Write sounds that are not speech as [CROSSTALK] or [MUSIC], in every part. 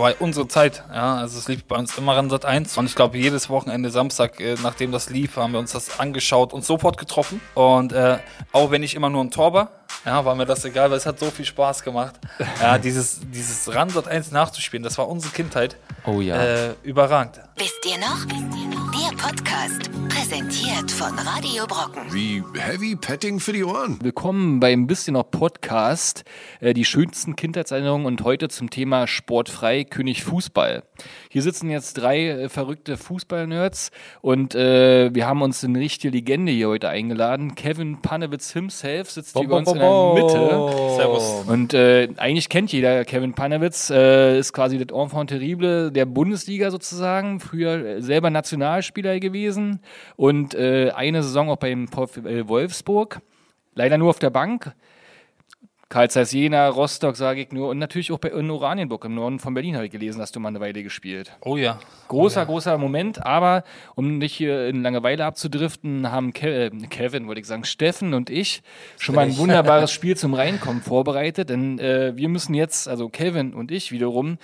war unsere Zeit. Ja, also es lief bei uns immer an Sat 1 und ich glaube jedes Wochenende Samstag, äh, nachdem das lief, haben wir uns das angeschaut und sofort getroffen. Und äh, auch wenn ich immer nur ein Tor war, ja, war mir das egal, weil es hat so viel Spaß gemacht. [LAUGHS] Ja, dieses dieses Ran Sat 1 nachzuspielen, das war unsere Kindheit. Oh ja. Äh, überragend. Wisst ihr noch? Der Podcast, präsentiert von Radio Brocken. Wie Heavy Petting für die Ohren. Willkommen beim Bisschen noch Podcast, äh, die schönsten Kindheitserinnerungen und heute zum Thema Sportfrei König Fußball. Hier sitzen jetzt drei äh, verrückte Fußballnerds und äh, wir haben uns eine richtige Legende hier heute eingeladen. Kevin Panewitz himself sitzt hier bei uns in der Mitte. Servus. Und äh, eigentlich kennt jeder Kevin Panewitz, äh, ist quasi das Enfant terrible der Bundesliga sozusagen, früher äh, selber Nationalspieler gewesen und äh, eine Saison auch beim Wolfsburg, leider nur auf der Bank. Karl Zeiss Jena, Rostock sage ich nur und natürlich auch bei in Oranienburg im Norden von Berlin habe ich gelesen, hast du mal eine Weile gespielt. Oh ja. Großer, großer Moment, aber um nicht hier in Langeweile abzudriften, haben Ke äh, Kevin, wollte ich sagen, Steffen und ich schon mal ein wunderbares [LAUGHS] Spiel zum Reinkommen vorbereitet, denn äh, wir müssen jetzt, also Kevin und ich wiederum,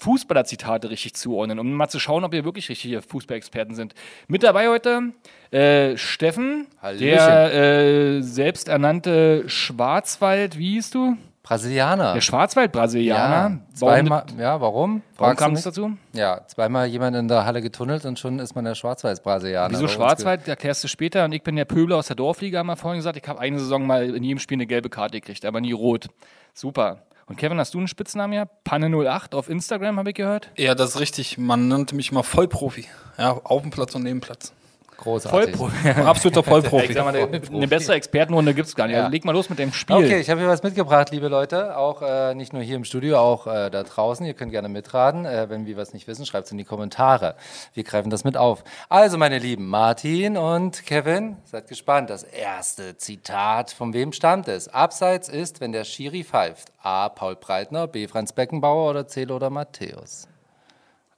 Fußballer-Zitate richtig zuordnen, um mal zu schauen, ob wir wirklich richtige Fußballexperten sind. Mit dabei heute äh, Steffen, der äh, selbsternannte Schwarzwald, wie hieß du? Brasilianer. Der Schwarzwald-Brasilianer. ja, Warum, zweimal, ja, warum? warum kam es dazu? Ja, zweimal jemand in der Halle getunnelt und schon ist man der Schwarz-Weiß-Brasilianer. Wieso Schwarzwald, erklärst du später. Und ich bin der Pöbler aus der Dorfliga, haben wir vorhin gesagt. Ich habe eine Saison mal in jedem Spiel eine gelbe Karte gekriegt, aber nie rot. Super. Und Kevin, hast du einen Spitznamen ja? Panne08 auf Instagram, habe ich gehört. Ja, das ist richtig. Man nannte mich immer Vollprofi. Ja, auf dem Platz und neben Platz. Großartig. Absoluter Vollprofi. Sag mal, eine, bessere Expertenrunde gibt es gar nicht. Ja. Also leg mal los mit dem Spiel. Okay, ich habe hier was mitgebracht, liebe Leute. Auch äh, nicht nur hier im Studio, auch äh, da draußen. Ihr könnt gerne mitraten. Äh, wenn wir was nicht wissen, schreibt es in die Kommentare. Wir greifen das mit auf. Also, meine Lieben, Martin und Kevin, seid gespannt. Das erste Zitat, von wem stammt es? Abseits ist, wenn der Schiri pfeift. A. Paul Breitner, B. Franz Beckenbauer oder C. oder Matthäus?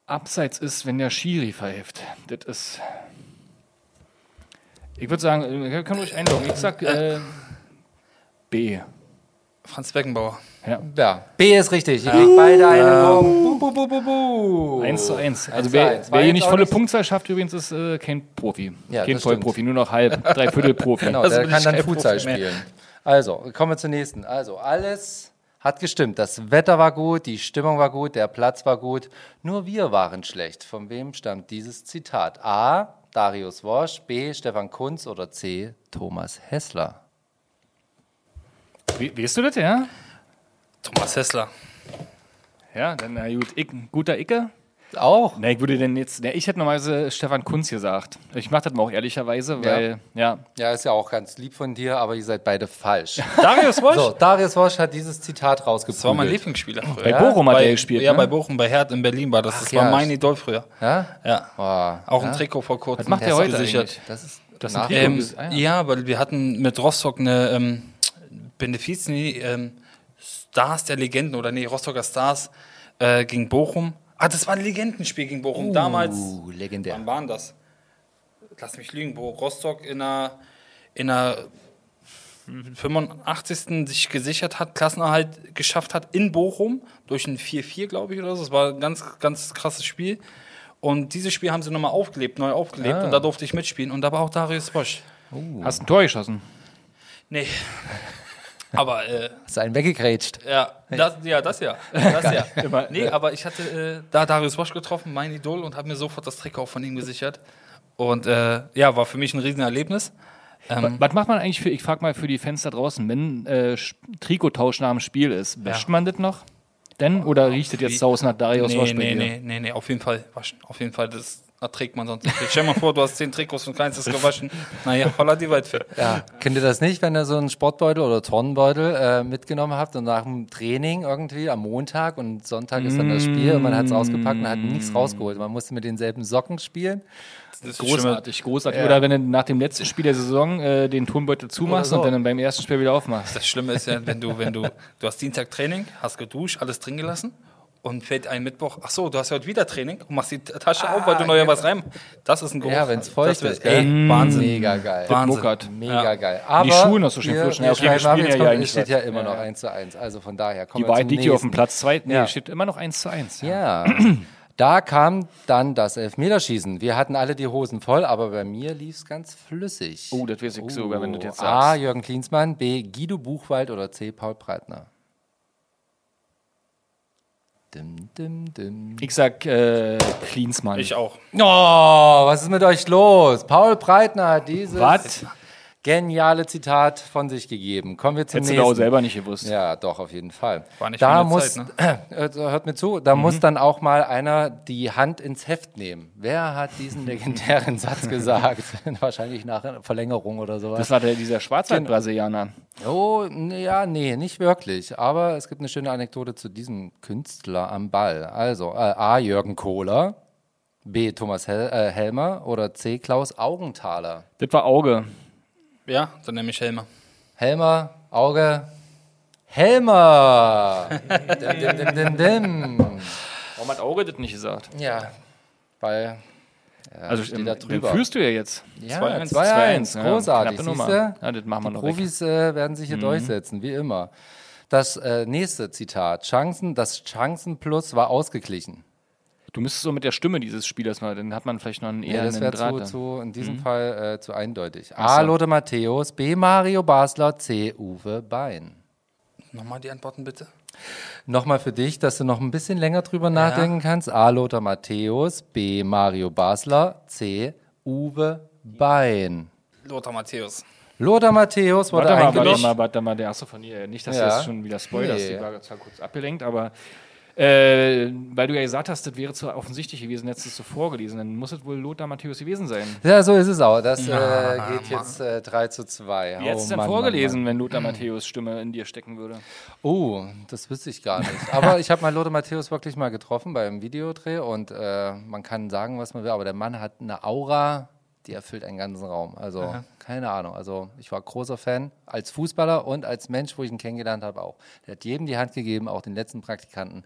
Abseits ist, wenn der Schiri pfeift. Das ist. Ich würde sagen, wir können ruhig einloggen. Ich sag äh, B. Franz Beckenbauer. Ja. Ja, B ist richtig. Ihr kriegt beide einen Punkt. Bu, bu, bu, bu, bu. 1 zu 1. Also zu wer, eins. Wer hier nicht volle nicht- Punktzahl schafft, übrigens ist äh, kein Profi. Ja, kein Vollprofi, nur noch halb, dreiviertel Profi. Genau, Also der kann dann Futsal spielen. Also, kommen wir zur nächsten. Also, alles hat gestimmt. Das Wetter war gut, die Stimmung war gut, der Platz war gut. Nur wir waren schlecht. Von wem stammt dieses Zitat? A. Darius Wosch, B. Stefan Kunz oder C. Thomas Hessler? Wie, weißt du das, ja? Thomas Hessler. Ja, dann na gut. Ich, guter Icke. Auch? Na, ich würde denn jetzt, na, ich hätte normalerweise Stefan Kunz gesagt. Ich mache das mal auch ehrlicherweise, weil, ja. Ja, ist ja auch ganz lieb von dir, aber ihr seid beide falsch. [LAUGHS] Darius Wosch? So, Darius Wosch hat dieses Zitat Das war mein rausgeprügelt. Lieblingsspieler früher. Bei Bochum hat bei, er gespielt, Ja, ne? bei Bochum, bei Herd in Berlin war das. das Ach war ja, mein Idol früher. Ja? Ja. Oh, Auch ja? ein Trikot vor kurzem. Was macht der heute gesichert. eigentlich? Das ist Das Trikot- Ähm, Ah, ja. ja. weil wir hatten mit Rostock eine ähm, Benefiz, nee, ähm, Stars der Legenden oder nee, Rostocker Stars äh, gegen Bochum. Ah, das war ein Legendenspiel gegen Bochum. Damals, Uh, legendär. wann waren das? Lass mich lügen, wo Rostock in einer, in einer 85. sich gesichert hat, Klassenerhalt geschafft hat in Bochum durch ein 4-4, glaube ich, oder so. Das war ein ganz, ganz krasses Spiel. Und dieses Spiel haben sie nochmal aufgelebt, neu aufgelebt. Ah. Und da durfte ich mitspielen. Und da war auch Darius Bosch. Hast ein Tor geschossen. Nee. Aber äh, Ist einen weggegrätscht. ja, das, ja, das ja. Das ja. [LAUGHS] nee, aber ich hatte äh, da Darius Bosch getroffen, mein Idol, und habe mir sofort das Trikot von ihm gesichert. Und äh, ja, war für mich ein Riesenerlebnis. Ähm, Was macht man eigentlich für, ich frage mal für die Fans da draußen, wenn äh, Sch- Trikottausch nach dem Spiel ist, wäscht man das noch? Denn? Oder riecht das jetzt Hause nach Darius nee, Wosch bei nee, dir? nee, nee, nee, auf jeden Fall waschen. Auf jeden Fall, das erträgt man sonst nicht. Stell dir mal vor, du hast zehn Trikots und keins ist gewaschen. Naja, holla die Waldfee. Ja, kennt ihr das nicht, wenn ihr so einen Sportbeutel oder Turnbeutel äh, mitgenommen habt und nach dem Training irgendwie am Montag und Sonntag ist dann das Spiel und man hat es ausgepackt und hat nichts rausgeholt. Man musste mit denselben Socken spielen. Das ist Großartig, großartig. Oder wenn du nach dem letzten Spiel der Saison äh, den Turnbeutel zumachst so. und dann beim ersten Spiel wieder aufmachst. Das Schlimme ist ja, wenn du, wenn du, du hast Dienstag Training, hast geduscht, alles drin gelassen und fällt ein Mittwoch, ach so, du hast ja heute wieder Training und machst die Tasche auf, weil du noch ja was rein. Das ist ein Geruch. Ja, wenn's feucht Das wär- ist? Ey, Wahnsinn. Mega geil. Wahnsinn. Mega Ja. geil. Aber Die Schuhe noch so schön. Wir Ja, okay, wir spielen jetzt ja kommt, ja es steht ja immer noch ja. 1 zu 1. Also von daher kommen Die wir Wahrheit liegt hier auf dem. Platz 2. Nee, Ja. steht immer noch 1 zu 1. Ja, da kam dann das Elfmeterschießen. Wir hatten alle die Hosen voll, aber bei mir lief es ganz flüssig. Oh, das weiß ich sogar, wenn du das jetzt A. sagst. Jürgen Klinsmann, B. Guido Buchwald oder C. Paul Breitner. Dim, dim, dim. Ich sag äh, Klinsmann. Ich auch. Oh, was ist mit euch los? Paul Breitner hat dieses Was? Geniale Zitat von sich gegeben. Kommen wir zum Hättest du nächsten. da auch selber nicht gewusst. Ja, doch, auf jeden Fall. War nicht da muss, Zeit, [CLEARS THROAT] äh, hört mir zu, da muss dann auch mal einer die Hand ins Heft nehmen. Wer hat diesen legendären [LAUGHS] Satz gesagt? [LAUGHS] Wahrscheinlich nach einer Verlängerung oder sowas. Das war der, dieser Schwarzwald-Brasilianer. Oh, ja, nee, nicht wirklich. Aber es gibt eine schöne Anekdote zu diesem Künstler am Ball. Also, äh, A. Jürgen Kohler, B. Thomas Hel äh, Helmer oder C. Klaus Augenthaler. Das war Auge. Ja, dann nehme ich Helmer. Helmer, Auge, Helmer! dim, dim, dim, dim, dim. Warum hat Auge das nicht gesagt? Ja, weil also steht ähm, da dann drüber. führst du ja jetzt. ja, 2-1, 2-1, Ja, großartig, siehst Nummer. Ja, das machen wir Die noch weg. Profis äh, werden sich hier durchsetzen, wie immer. Das äh, nächste Zitat, Chancen, das Chancenplus war ausgeglichen. Du müsstest so mit der Stimme dieses Spielers mal, dann hat man vielleicht noch einen eher Ja, das einen Draht. zu, zu, in Mhm. diesem Fall äh, zu eindeutig. A. Lothar Matthäus, B. Mario Basler, C. Uwe Bein. Nochmal die Antworten bitte. Nochmal für dich, dass du noch ein bisschen länger drüber nachdenken kannst. A. Lothar Matthäus, B. Mario Basler, C. Uwe Bein. Lothar Matthäus. Lothar Matthäus wurde Warte mal, warte eingeloggt. mal, warte mal, der achso von ihr. Nicht, dass Ja. du jetzt schon wieder spoilerst. Nee. Die war zwar kurz abgelenkt, aber äh, weil du ja gesagt hast, das wäre zu offensichtlich gewesen, hättest du es so vorgelesen, dann muss es wohl Lothar Matthäus gewesen sein. Ja, so ist es auch. Das äh, geht jetzt äh, 3 zu 2. Wie hättest du Oh, denn Mann, vorgelesen, Mann, wenn Lothar Matthäus Stimme in dir stecken würde? Mann. Oh, das wüsste ich gar nicht. Aber ich habe mal Lothar Matthäus wirklich mal getroffen beim Videodreh und äh, man kann sagen, was man will, aber der Mann hat eine Aura, die erfüllt einen ganzen Raum. Also, keine Ahnung. Also, ich war großer Fan als Fußballer und als Mensch, wo ich ihn kennengelernt habe, auch. Der hat jedem die Hand gegeben, auch den letzten Praktikanten.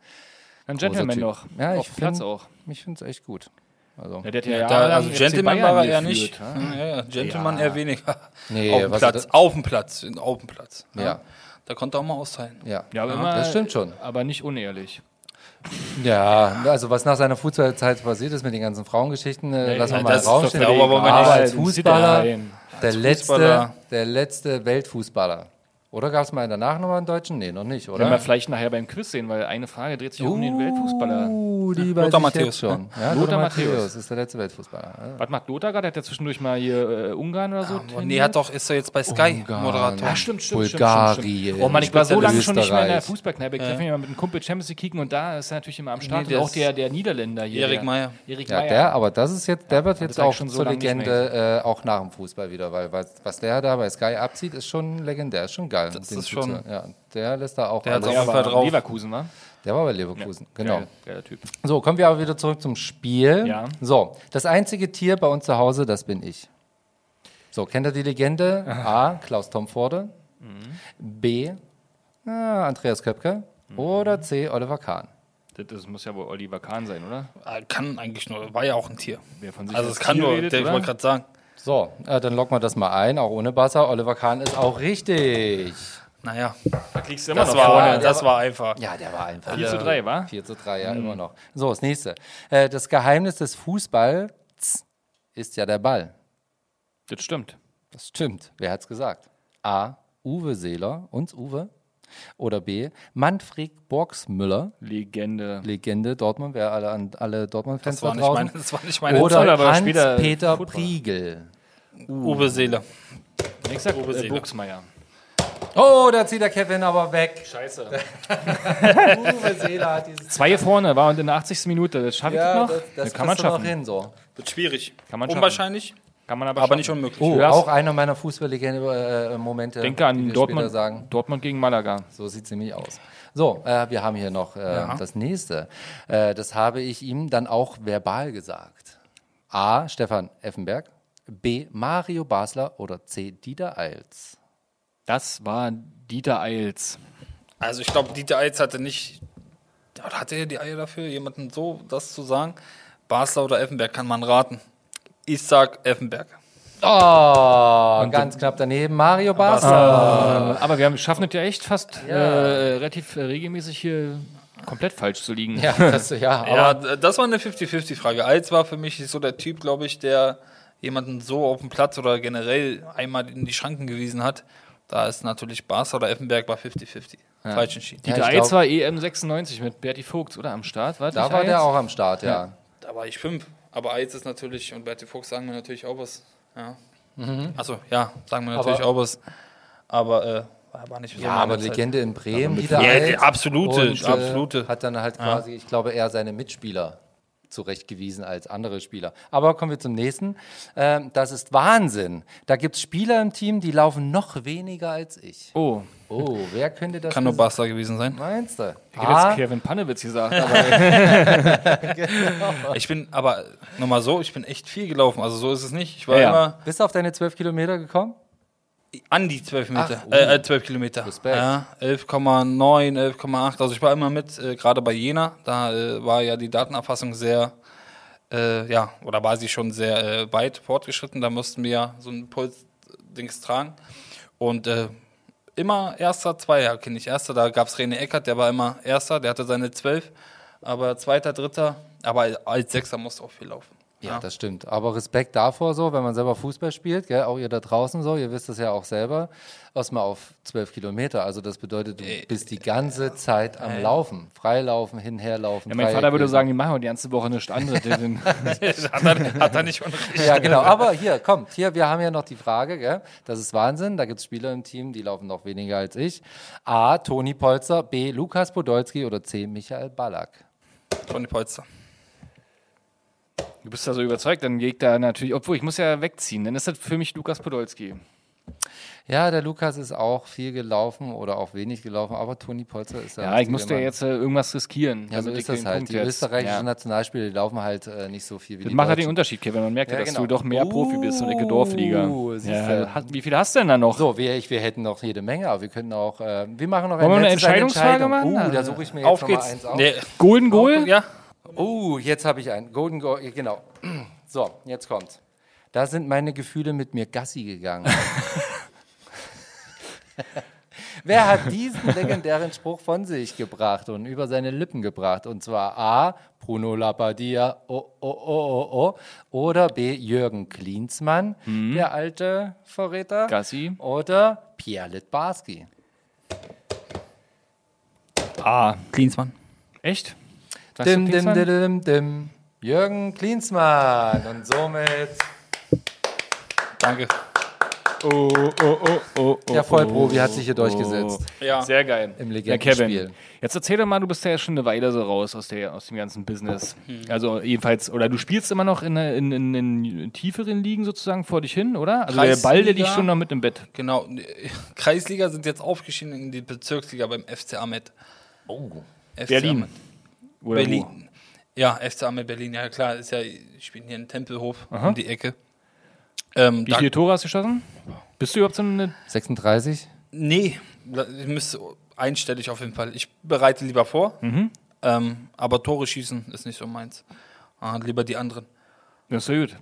Ein Großer Gentleman Typ. noch. Ja, ich Auf Platz find- auch. Ich finde es echt gut. Also, Ja, der hat ja, Da, jahrelang also Gentleman war er eher geführt, nicht. ja? Ja, ja, Gentleman Ja. eher weniger. Nee, auf dem Platz, da- auf dem Platz, auf dem Platz. Ja. Da konnte er auch mal austeilen. ja. Ja, aber immer, das stimmt schon. Aber nicht unehrlich. Ja, also was nach seiner Fußballzeit passiert ist mit den ganzen Frauengeschichten, äh, lassen wir mal rausstehen. klar, aber als Sieht Fußballer, der letzte, der letzte Weltfußballer. Oder gab es mal danach nochmal einen Deutschen? Nee, noch nicht, Werden wir oder? vielleicht nachher beim Quiz sehen, weil eine Frage dreht sich um den Weltfußballer. Uh, die weiß Lothar ich Matthäus, schon. Ja, Lothar Lothar Matthäus. Ist der letzte Weltfußballer. Ja. Was macht Lothar gerade? Hat er zwischendurch mal hier äh, Ungarn oder so? Und nee, hat doch, ist er jetzt bei Sky Ungarn. Moderator. Ah, stimmt, stimmt, Bulgarien. stimmt, stimmt. Oh Mann, ich war so lange schon nicht mehr in der. Fußballkneipe. Ich treffe mich mal mit einem Kumpel Champions League kicken und da ist er natürlich immer am Start. Nee, der und auch der, der Niederländer hier. Erik Meyer. Erik Ja, Meyer. der, aber das ist jetzt, der wird jetzt auch schon so zur Legende, äh, auch nach dem Fußball wieder, weil was, was der da bei Sky abzieht, ist schon legendär, ist schon geil. Das Den ist schon-. Ja, der lässt da auch Der hat auf der jeden Fall war drauf. Leverkusen, war? Der war bei Leverkusen, genau. Geil, geiler Typ. So, kommen wir aber wieder zurück zum Spiel. Ja. So, das einzige Tier bei uns zu Hause, das bin ich. So, kennt ihr die Legende? A. Klaus Tomforde. B. ah, Andreas Köpke. Oder C. Oliver Kahn. Das, das muss ja wohl Oliver Kahn sein, oder? Ah, Kann eigentlich nur, war ja auch ein Tier. Wer von sich Also als es kann Tier nur, redet, der, ich wollte gerade sagen. So, äh, dann locken wir das mal ein, auch ohne Buzzer. Oliver Kahn ist auch richtig. Naja, Da liegst du immer das noch war, vorne. das war einfach. Ja, der war einfach. 4 zu 3, war? 4 zu 3, ja, immer noch. So, das nächste. Äh, das Geheimnis des Fußballs ist ja der Ball. Das stimmt. Das stimmt. Wer hat's gesagt? A. Uwe Seeler, uns Uwe. Oder B. Manfred Borgsmüller, Legende. Legende Dortmund, wer alle, an- alle Dortmund-Fans Das war da nicht draußen. meine, das war nicht meine Oder- später Hans-Peter Football. Priegel. Uwe Seele. Ich sag Uwe äh, Seeler. Buchsmeier. Oh, da zieht der Kevin aber weg. Scheiße. [LAUGHS] Uwe Seeler hat dieses... Zwei vorne war und in der 80. Minute. Das schaffe ich Ja, noch? das, das kann man du noch schaffen. hin, so. Wird schwierig. Kann man schaffen. Unwahrscheinlich, Kann man aber, aber schaffen. nicht unmöglich. Oh, auch einer meiner Fußballlegende-Momente. Denke an Dortmund, sagen. Dortmund gegen Malaga. So sieht es nämlich aus. So, äh, wir haben hier noch äh, das nächste. Äh, das habe ich ihm dann auch verbal gesagt. A. Stefan Effenberg. B. Mario Basler. Oder C. Dieter Eils. Das war Dieter Eils. Also ich glaube, Dieter Eitz hatte nicht, oder hat er die Eier dafür, jemanden so das zu sagen? Basler oder Effenberg kann man raten. Ich sag Effenberg. Oh, ganz knapp daneben. Mario Basler. Aber wir haben, schaffen es ja echt fast äh, relativ äh, regelmäßig hier komplett falsch zu liegen. Ja, das, ja, aber Ja, das war eine 50-50-Frage. Eins war für mich so der Typ, glaube ich, der jemanden so auf dem Platz oder generell einmal in die Schranken gewiesen hat. Da ist natürlich Basler oder Effenberg bei 50-50. Falsch entschieden. Die Ja, ich 3 glaub- war EM 96 mit Berti Vogts, oder? Am Start? War da war der auch am Start, ja. Da war ich fünf. Aber eins ist natürlich, und Bertie Fuchs sagen wir natürlich auch was. Ja. Also ja, sagen wir natürlich Aber- auch was. Aber äh, war nicht so Ja, aber Zeit. Legende in Bremen, Dieter Ja, absolute, Und, äh, absolute. Hat dann halt quasi, ich glaube, eher seine Mitspieler zurechtgewiesen als andere Spieler. Aber kommen wir zum nächsten. Ähm, das ist Wahnsinn. Da gibt es Spieler im Team, die laufen noch weniger als ich. Oh, Oh, wer könnte das Kann nur? Basler gewesen sein. Meinst du? ich hätte jetzt Kevin Pannewitz gesagt. [LAUGHS] Aber Ich bin aber nochmal so, ich bin echt viel gelaufen. Also so ist es nicht. Ich war Ja, ja. immer bist du auf deine 12 Kilometer gekommen? An die 12 Meter. Ach, äh, äh, 12 Kilometer. Respekt. Ja, 11,9, 11,8. Also ich war immer mit, äh, gerade bei Jena. Da äh, war ja die Datenerfassung sehr, äh, ja, oder war sie schon sehr äh, weit fortgeschritten. Da mussten wir ja so ein Puls-Dings tragen. Und äh, immer erster, zweier kenne ich. Erster, da gab es René Eckert, der war immer erster, der hatte seine 12. Aber zweiter, dritter, aber als Sechser musste auch viel laufen. Ja, das stimmt. Aber Respekt davor so, wenn man selber Fußball spielt, gell? auch ihr da draußen so, ihr wisst das ja auch selber, erstmal auf 12 Kilometer. Also das bedeutet, du bist die ganze Zeit am Laufen. Freilaufen, hinherlaufen. ja, mein Vater würde sagen, die machen wir die ganze Woche nichts anderes. [LAUGHS] Hat, er, hat er nicht unrecht. Ja, genau. Aber hier, kommt, hier, wir haben ja noch die Frage, gell? das ist Wahnsinn, da gibt es Spieler im Team, die laufen noch weniger als ich. A, Toni Polzer, B, Lukas Podolski oder C, Michael Ballack. Toni Polster. Du bist da so überzeugt, dann ich da natürlich, obwohl ich muss ja wegziehen, dann ist das für mich Lukas Podolski. Ja, der Lukas ist auch viel gelaufen oder auch wenig gelaufen, aber Toni Polzer ist der Ja, ich musste ja jetzt äh, irgendwas riskieren. Ja, so damit ist das halt. Punkt Die jetzt- österreichischen ja. Nationalspieler, die laufen halt äh, nicht so viel wie Das die macht halt den. Unterschied, Kevin. Man merkt ja, dass genau. du doch mehr Profi bist und Uh, Dorfliga. Ja, du. hast- wie viel hast du denn da noch? So, wir, ich, wir hätten noch jede Menge, aber wir können auch, äh, wir machen noch Wollen wir eine Entscheidungsfrage Entscheidung. machen? Uh, da suche ich mir jetzt Auf geht's. eins auf. Nee, Golden Goal? ja. Oh, jetzt habe ich einen. Golden Goal, genau. [CLEARS THROAT] So, jetzt kommt's. Da sind meine Gefühle mit mir Gassi gegangen. [LAUGHS] Wer hat diesen legendären Spruch von sich gebracht und über seine Lippen gebracht? Und zwar A. Bruno Labbadia, oh, oh, oh, oh, oh. Oder B. Jürgen Klinsmann, der alte Verräter. Gassi. Oder Pierre Litbarski. Ah, Klinsmann. echt? Sagst Dim, dim, dim, dim, dim. Jürgen Klinsmann. Und somit Danke. Oh, oh, oh, oh, oh. der Vollprofi hat sich hier durchgesetzt. Ja. Sehr geil. Im Ja, Legendenspiel. Jetzt erzähl doch mal, du bist ja schon eine Weile so raus aus, der, aus dem ganzen Business. Also jedenfalls, oder du spielst immer noch in, in, in, in tieferen Ligen sozusagen vor dich hin, oder? Also der Ball, der Kreisliga. schon noch mit im Bett. Genau. Kreisliga sind jetzt aufgestiegen in die Bezirksliga beim FC Ahmed. Oh. FC Berlin. Ahmed. Oder Berlin. Wo? Ja, FC Ahmed Berlin. Ja, klar, ist ja, ich spiele hier in Tempelhof um die Ecke. Ähm, Wie viele Tore hast du geschossen? Bist du überhaupt so eine 36? Nee, ich müsste einstellig auf jeden Fall. Ich bereite lieber vor, Mhm. ähm, aber Tore schießen ist nicht so meins. Ah, lieber die anderen. Das ist ja gut.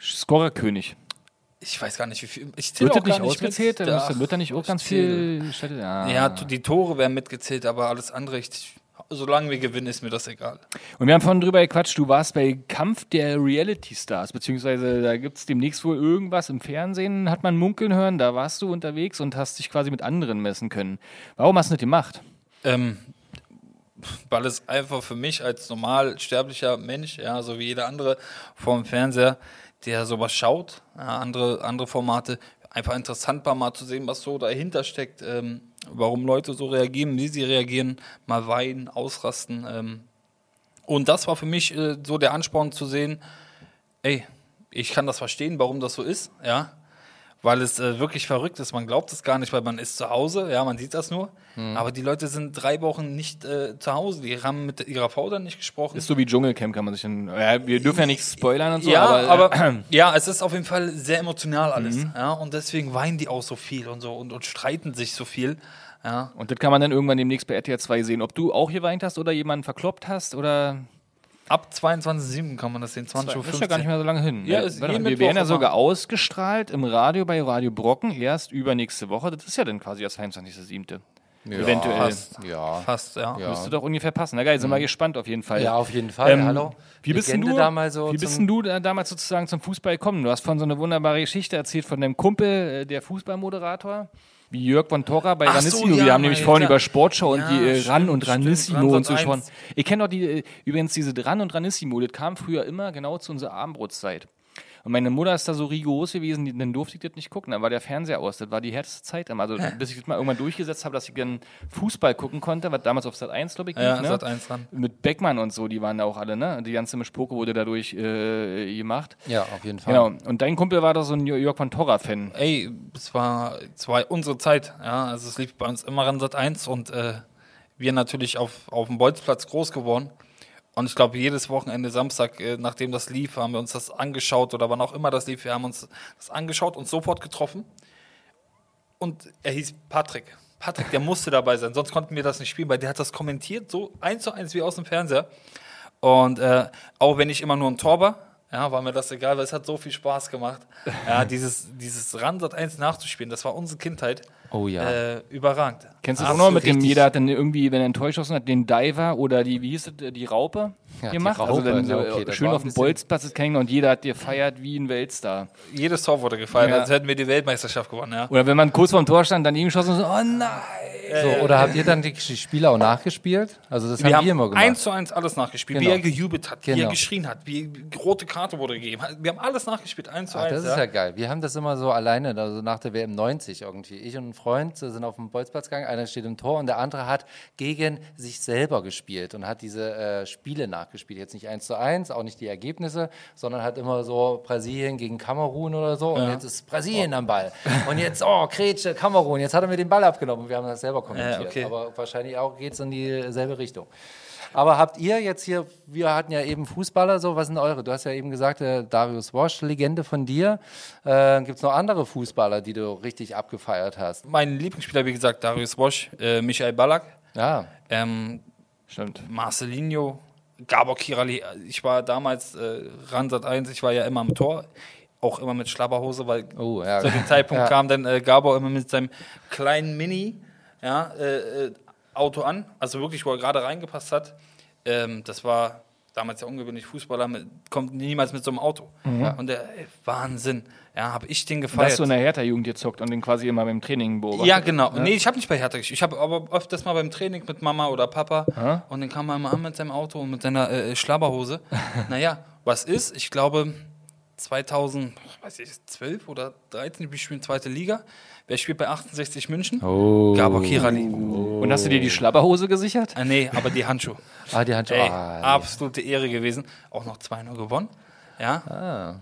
Scorerkönig. Ich weiß gar nicht, wie viel. Ich zähle Wird auch nicht ausgezählt? mit. Da wird da nicht auch ganz viel Städte? Ja. Ja, die Tore werden mitgezählt, aber alles andere, ich, solange wir gewinnen, ist mir das egal. Und wir haben vorhin drüber gequatscht, du warst bei Kampf der Reality Stars, beziehungsweise da gibt es demnächst wohl irgendwas im Fernsehen, hat man munkeln hören, da warst du unterwegs und hast dich quasi mit anderen messen können. Warum hast du das gemacht? Ähm, weil es einfach für mich als normal sterblicher Mensch, ja, so wie jeder andere vorm Fernseher, der sowas schaut, ja, andere, andere Formate, einfach interessant war, mal zu sehen, was so dahinter steckt, ähm, warum Leute so reagieren, wie sie reagieren, mal weinen, ausrasten. Ähm. Und das war für mich äh, so der Ansporn zu sehen, ey, ich kann das verstehen, warum das so ist, ja. Weil es äh, wirklich verrückt ist. Man glaubt es gar nicht, weil man ist zu Hause, ja, man sieht das nur. Aber die Leute sind drei Wochen nicht äh, zu Hause. Die haben mit ihrer Frau dann nicht gesprochen. Ist so wie Dschungelcamp, kann man sich dann. Ja, wir dürfen ja nichts spoilern und so, ja, aber. aber, [CLEARS THROAT] ja, es ist auf jeden Fall sehr emotional alles. Ja, und deswegen weinen die auch so viel und so und, und streiten sich so viel. Ja. und das kann man dann irgendwann demnächst bei RTL 2 sehen. Ob du auch geweint hast oder jemanden verkloppt hast oder. Ab 22.07 kann man das sehen, 20 Uhr. Das ist ja gar nicht mehr so lange hin. Ja, ne? ist jeden mal, wir Mittwoch werden ja sogar ausgestrahlt im Radio bei Radio Brocken erst übernächste Woche. Das ist ja dann quasi das 22.07. Eventuell. Fast. Ja. Fast, ja. Ja. Müsste doch ungefähr passen. Na geil, sind wir gespannt auf jeden Fall. Ja, auf jeden Fall. Ähm, Hallo. Wie bist, du, damals so wie bist du da damals sozusagen zum Fußball gekommen? Du hast von so eine wunderbare Geschichte erzählt von deinem Kumpel, äh, der Fußballmoderator, wie Jörg von Torra bei Ach so, Ranissimo. ja, Wir haben nämlich vorhin klar. über Sportschau und Ja, die äh, Ran stimmt, und stimmt. Ranissimo Ran und so schon. 1. Ich kenne doch die, äh, übrigens diese Ran und Ranissimo, das kam früher immer genau zu unserer Abendbrotzeit. Und meine Mutter ist da so rigoros gewesen, die- dann durfte ich das nicht gucken. Dann war der Fernseher aus. Das war die härteste Zeit. immer. Also, bis ich das mal irgendwann durchgesetzt habe, dass ich dann Fußball gucken konnte, was damals auf Sat 1, glaube ich, Ja, lief, ne? Sat 1 dran. Mit Beckmann und so, die waren da auch alle, ne? Die ganze Mischpoke wurde dadurch äh, gemacht. Ja, auf jeden Fall. Genau. Und dein Kumpel war da so ein Jörg von Torra-Fan. Ey, es war, es war unsere Zeit, ja. Also es lief bei uns immer an Sat 1 und äh, wir natürlich auf, auf dem Bolzplatz groß geworden. Und ich glaube, jedes Wochenende Samstag, äh, nachdem das lief, haben wir uns das angeschaut oder wann auch immer das lief, wir haben uns das angeschaut und sofort getroffen. Und er hieß Patrick. Patrick, der musste dabei sein, sonst konnten wir das nicht spielen, weil der hat das kommentiert, so eins zu eins wie aus dem Fernseher. Und äh, auch wenn ich immer nur ein Tor war, ja, war mir das egal, weil es hat so viel Spaß gemacht. Ja, dieses, dieses Randert 1 nachzuspielen, das war unsere Kindheit. Oh ja. Äh, überragend. Kennst du das auch noch mit dem, jeder hat dann irgendwie, wenn er enttäuscht ist, hat den Diver oder die, wie hieß es, die Raupe Ja, die gemacht? also Raupe, dann so, okay, das schön auf dem Bolzplatz ist hängen und jeder hat dir feiert wie ein Weltstar. Jedes Tor wurde gefeiert, Ja. als hätten wir die Weltmeisterschaft gewonnen, ja. Oder wenn man kurz vorm Tor stand, daneben geschossen und so, oh nein! So, oder habt ihr dann die Spiele auch nachgespielt? Also das Wir haben wir immer gemacht. eins zu eins alles nachgespielt, Genau. wie er gejubelt hat, wie er Genau. geschrien hat, wie rote Karte wurde gegeben. Wir haben alles nachgespielt, eins zu Ach, eins. das ist ja geil. Wir haben das immer so alleine, also nach der WM 90 irgendwie. Ich und ein Freund sind auf dem Bolzplatz gegangen, einer steht im Tor und der andere hat gegen sich selber gespielt und hat diese äh, Spiele nachgespielt. Jetzt nicht eins zu eins, auch nicht die Ergebnisse, sondern hat immer so Brasilien gegen Kamerun oder so und jetzt ist Brasilien am Ball. Und jetzt, oh, Kretsche, Kamerun, jetzt hat er mir den Ball abgenommen und wir haben das selber kommentiert. Ja, okay. Aber wahrscheinlich auch geht es in dieselbe Richtung. Aber habt ihr jetzt hier, wir hatten ja eben Fußballer, so, was sind eure? Du hast ja eben gesagt, äh, Darius Wosch, Legende von dir. Äh, Gibt es noch andere Fußballer, die du richtig abgefeiert hast? Mein Lieblingsspieler, wie gesagt, Darius Bosch, äh, Michael Ballack, Ja, ähm, Stimmt. Marcelinho, Gabor Kirali. Ich war damals äh, Ransat 1, ich war ja immer am Tor, auch immer mit Schlabberhose, weil Oh, ja. zu dem Zeitpunkt [LAUGHS] Ja. kam dann äh, Gabor immer mit seinem kleinen Mini ja, äh, äh, Auto an, also wirklich, wo er gerade reingepasst hat. Ähm, das war damals ja ungewöhnlich, Fußballer mit, kommt niemals mit so einem Auto. Und der, ey, Wahnsinn, ja, habe ich den Da hast du in der Hertha-Jugend gezockt und den quasi immer beim Training beobachtet. Ja, genau. Nee, ich habe nicht bei Hertha gespielt. Ich habe aber öfters mal beim Training mit Mama oder Papa. Und dann kam er immer an mit seinem Auto und mit seiner äh, Schlabberhose. [LAUGHS] naja, was ist? Ich glaube, 2000, weiß ich, 12 oder 13, wir spielen zweite Liga. Wer spielt bei 68 München? Oh. Gabor Kirali. Und hast du dir die Schlabberhose gesichert? Ah, nee, aber die Handschuhe. [LAUGHS] Ah, die Handschuhe. Ey, Ah, absolute Ehre gewesen. Auch noch 2-0 gewonnen. Ja. Ah.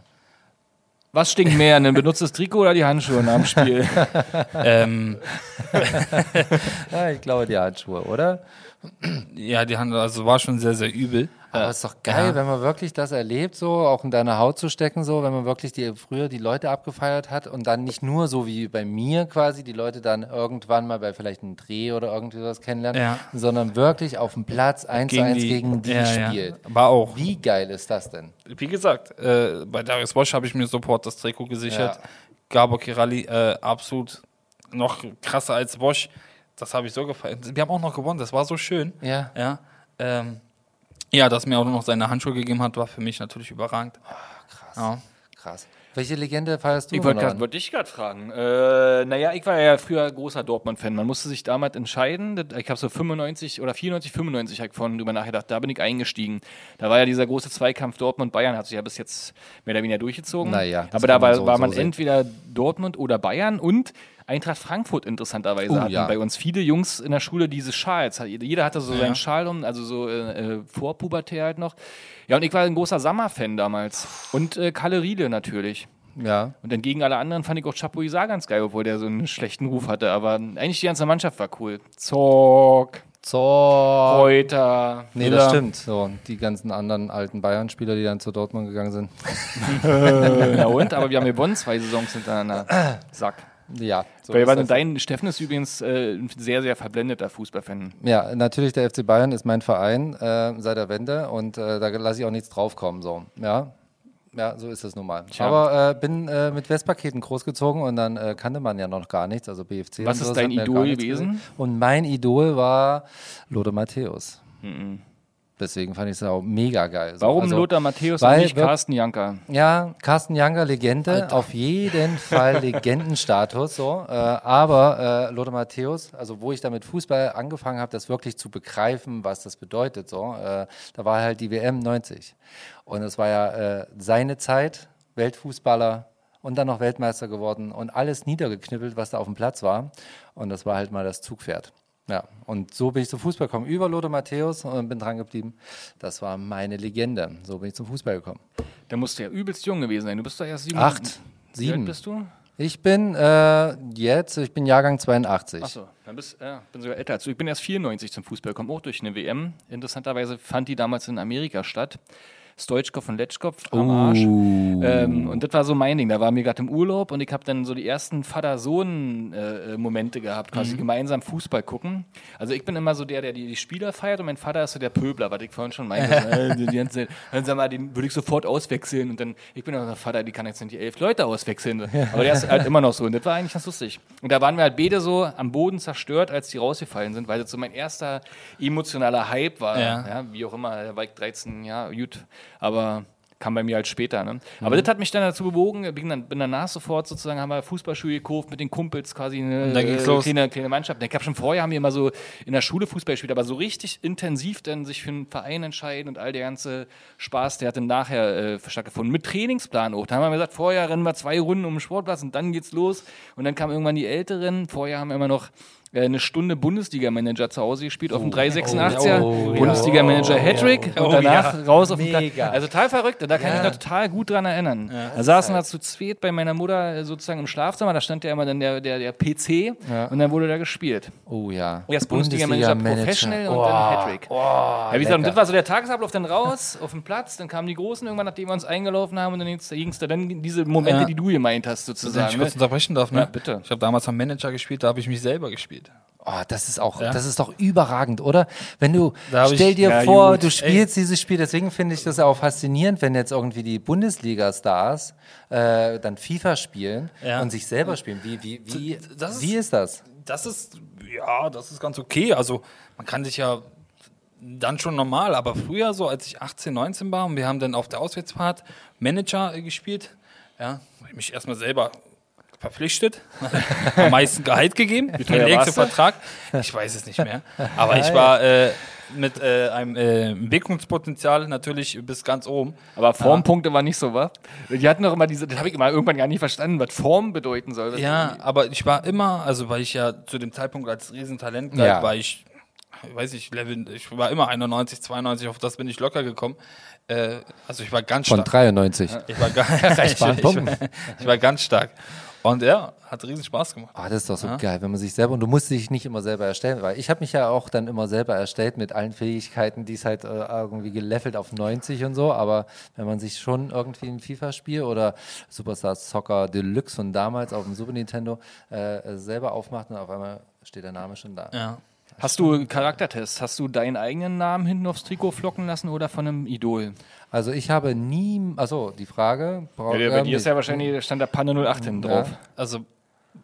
Was stinkt mehr, ein benutztes Trikot oder die Handschuhe nach dem Spiel? [LAUGHS] ähm, [LAUGHS] ja, ich glaube, die Handschuhe, oder? ja, die Hand, also war schon sehr, sehr übel. Aber es ist doch geil, Ja. wenn man wirklich das erlebt, so auch in deine Haut zu stecken, so, wenn man wirklich die, früher die Leute abgefeiert hat und dann nicht nur so wie bei mir quasi, die Leute dann irgendwann mal bei vielleicht einem Dreh oder irgendwie sowas kennenlernen, Ja. sondern wirklich auf dem Platz eins zu eins gegen die ja, spielt. War auch. Wie geil ist das denn? wie gesagt, äh, bei Darius Bosch habe ich mir sofort das Trikot gesichert. Gabor Kirali, äh, absolut noch krasser als Bosch. Das habe ich so gefeiert. Wir haben auch noch gewonnen, das war so schön. Ja. Ja, ähm, ja dass mir auch noch seine Handschuhe gegeben hat, war für mich natürlich überragend. Krass. Ja. Krass. Welche Legende feierst du? Ich wollte wollte dich gerade fragen. Äh, naja, ich war ja früher großer Dortmund-Fan. Man musste sich damals entscheiden. Ich habe so 95 oder 94, 95 hab ich vorhin drüber nachgedacht. Da bin ich eingestiegen. Da war ja dieser große Zweikampf Dortmund-Bayern, hat sich ja bis jetzt mehr oder weniger durchgezogen. Naja, Aber da war, so war man so entweder Dortmund oder Bayern und Eintracht Frankfurt interessanterweise Oh, hatten ja. bei uns viele Jungs in der Schule diese Schals. Jeder hatte so seinen Schal um, also so äh, äh, Vorpubertär halt noch. Ja, und ich war ein großer Sammer-Fan damals. Und äh, Kalle Riede natürlich. Ja. Und dann gegen alle anderen fand ich auch Chapuisat ganz geil, obwohl der so einen schlechten Ruf hatte. Aber eigentlich die ganze Mannschaft war cool. Zorg, So. Reuter. Nee, Müller. das stimmt. So, die ganzen anderen alten Bayern-Spieler, die dann zu Dortmund gegangen sind. [LAUGHS] Na und? Aber wir haben gewonnen zwei Saisons hintereinander. [LAUGHS] Sack. Ja. So Weil das. dein Steffen ist übrigens äh, ein sehr, sehr verblendeter Fußballfan. Ja, natürlich, der FC Bayern ist mein Verein äh, seit der Wende und äh, da lasse ich auch nichts draufkommen. So. Ja. ja, so ist es nun mal. Tja. Aber äh, bin äh, mit Westpaketen großgezogen und dann äh, kannte man ja noch gar nichts, also BFC. Was so, ist das dein Idol gewesen? Und mein Idol war Lothar Matthäus. Mhm. Deswegen fand ich es auch mega geil. So. Warum Also, Lothar Matthäus und weil nicht wir- Carsten Janker? Ja, Carsten Younger, Legende, auf jeden Fall [LAUGHS] Legendenstatus. So. Äh, aber äh, Lothar Matthäus, also wo ich da mit Fußball angefangen habe, das wirklich zu begreifen, was das bedeutet, so, äh, da war halt die WM 90. Und es war ja äh, seine Zeit, Weltfußballer und dann noch Weltmeister geworden und alles niedergeknüppelt, was da auf dem Platz war. Und das war halt mal das Zugpferd. Ja, und so bin ich zum Fußball gekommen, über Lothar Matthäus und bin dran geblieben. Das war meine Legende. So bin ich zum Fußball gekommen. Da musst du ja übelst jung gewesen sein. Du bist doch erst sieben. Acht, Wie alt sieben. bist du? Ich bin äh, jetzt, ich bin Jahrgang 82. Achso, dann bist ja, bin sogar älter als du. Ich bin erst 94 zum Fußball gekommen, auch durch eine WM. Interessanterweise fand die damals in Amerika statt. Stoichkov und Letschkov am Arsch. Ähm, und das war so mein Ding. Da waren wir gerade im Urlaub und ich habe dann so die ersten Vater-Sohn-Momente gehabt, quasi gemeinsam Fußball gucken. Also ich bin immer so der, der die, die Spieler feiert und mein Vater ist so der Pöbler, was ich vorhin schon meinte. [LAUGHS] äh, die ganze Zeit, dann sag mal, den würde ich sofort auswechseln und dann, ich bin auch der Vater, die kann jetzt nicht die elf Leute auswechseln. Aber der ist halt immer noch so und das war eigentlich ganz lustig. Und da waren wir halt beide so am Boden zerstört, als die rausgefallen sind, weil das so mein erster emotionaler Hype war. Ja. Ja, wie auch immer, da war ich 13, ja, gut, aber kam bei mir halt später. Ne? Aber das hat mich dann dazu bewogen, bin, dann, bin danach sofort sozusagen, haben wir Fußballschule gekauft mit den Kumpels quasi eine äh, kleine, kleine Mannschaft. Ich habe schon vorher, haben wir immer so in der Schule Fußball gespielt, aber so richtig intensiv dann sich für einen Verein entscheiden und all der ganze Spaß, der hat dann nachher äh, stattgefunden. Mit Trainingsplan auch. Da haben wir gesagt, vorher rennen wir zwei Runden um den Sportplatz und dann geht's los. Und dann kamen irgendwann die Älteren. Vorher haben wir immer noch eine Stunde Bundesliga-Manager zu Hause gespielt auf dem 386er. oh, ja. Bundesliga-Manager Hattrick und danach raus auf den Platz. Also total verrückt. Da kann ich mich noch total gut dran erinnern. da saßen wir zu zweit bei meiner Mutter äh, sozusagen im Schlafzimmer. Da stand ja immer dann der, der, der PC und dann wurde da gespielt. Oh ja. Erst Bundesliga-Manager Professional und dann Hattrick. ja, wie gesagt, und das war so der Tagesablauf dann raus [LAUGHS] auf den Platz, dann kamen die Großen irgendwann, nachdem wir uns eingelaufen haben und dann ging es da dann diese Momente, Ja. die du gemeint hast, Wenn sozusagen. ich Ne? kurz unterbrechen darf, ne? Ja, bitte. Ich habe damals am Manager gespielt, da habe ich mich selber gespielt. Oh, das ist auch, das ist doch überragend, oder? Wenn du, [LAUGHS] stell ich- dir Ja, vor, gut. du spielst dieses Spiel, deswegen finde ich das auch faszinierend, wenn jetzt irgendwie die Bundesliga-Stars äh, dann FIFA spielen Ja. und sich selber spielen. Wie, wie, wie, Das ist- wie ist das? Das ist, ja, das ist ganz okay. Also, man kann sich ja dann schon normal, aber früher, so als ich 18, 19 war und wir haben dann auf der Auswärtsfahrt Manager äh, gespielt, ja, habe ich mich erstmal selber verpflichtet, [LAUGHS] am meisten Gehalt gegeben, der längste? Vertrag, ich weiß es nicht mehr, aber ich war äh, mit äh, einem äh, Entwicklungspotenzial natürlich bis ganz oben. Aber Formpunkte war nicht so, wa? Die hatten doch immer diese, das habe ich immer irgendwann gar nicht verstanden, was Form bedeuten soll. Ja, aber ich war immer, also weil ich ja zu dem Zeitpunkt als Riesentalent galt, Ja. war ich, weiß ich, Level, ich war immer 91, 92, auf das bin ich locker gekommen. Äh, also ich war ganz Von stark. 93. Ich war, [LAUGHS] [LAUGHS] ich, ich, ich war ganz stark. Und ja, hat riesen Spaß gemacht. Ah, das ist doch so geil, wenn man sich selber, und du musst dich nicht immer selber erstellen, weil ich habe mich ja auch dann immer selber erstellt mit allen Fähigkeiten, die ist halt äh, irgendwie gelevelt auf 90 und so, aber wenn man sich schon irgendwie ein FIFA-Spiel oder Superstar Soccer Deluxe von damals auf dem Super Nintendo äh, selber aufmacht und auf einmal steht der Name schon da. Ja. Hast du Charaktertests? Hast du deinen eigenen Namen hinten aufs Trikot flocken lassen oder von einem Idol? Also ich habe nie, also die Frage, bra- Ja, bei ähm, dir ist ja wahrscheinlich, da stand da Panne 08 hinten drauf. Also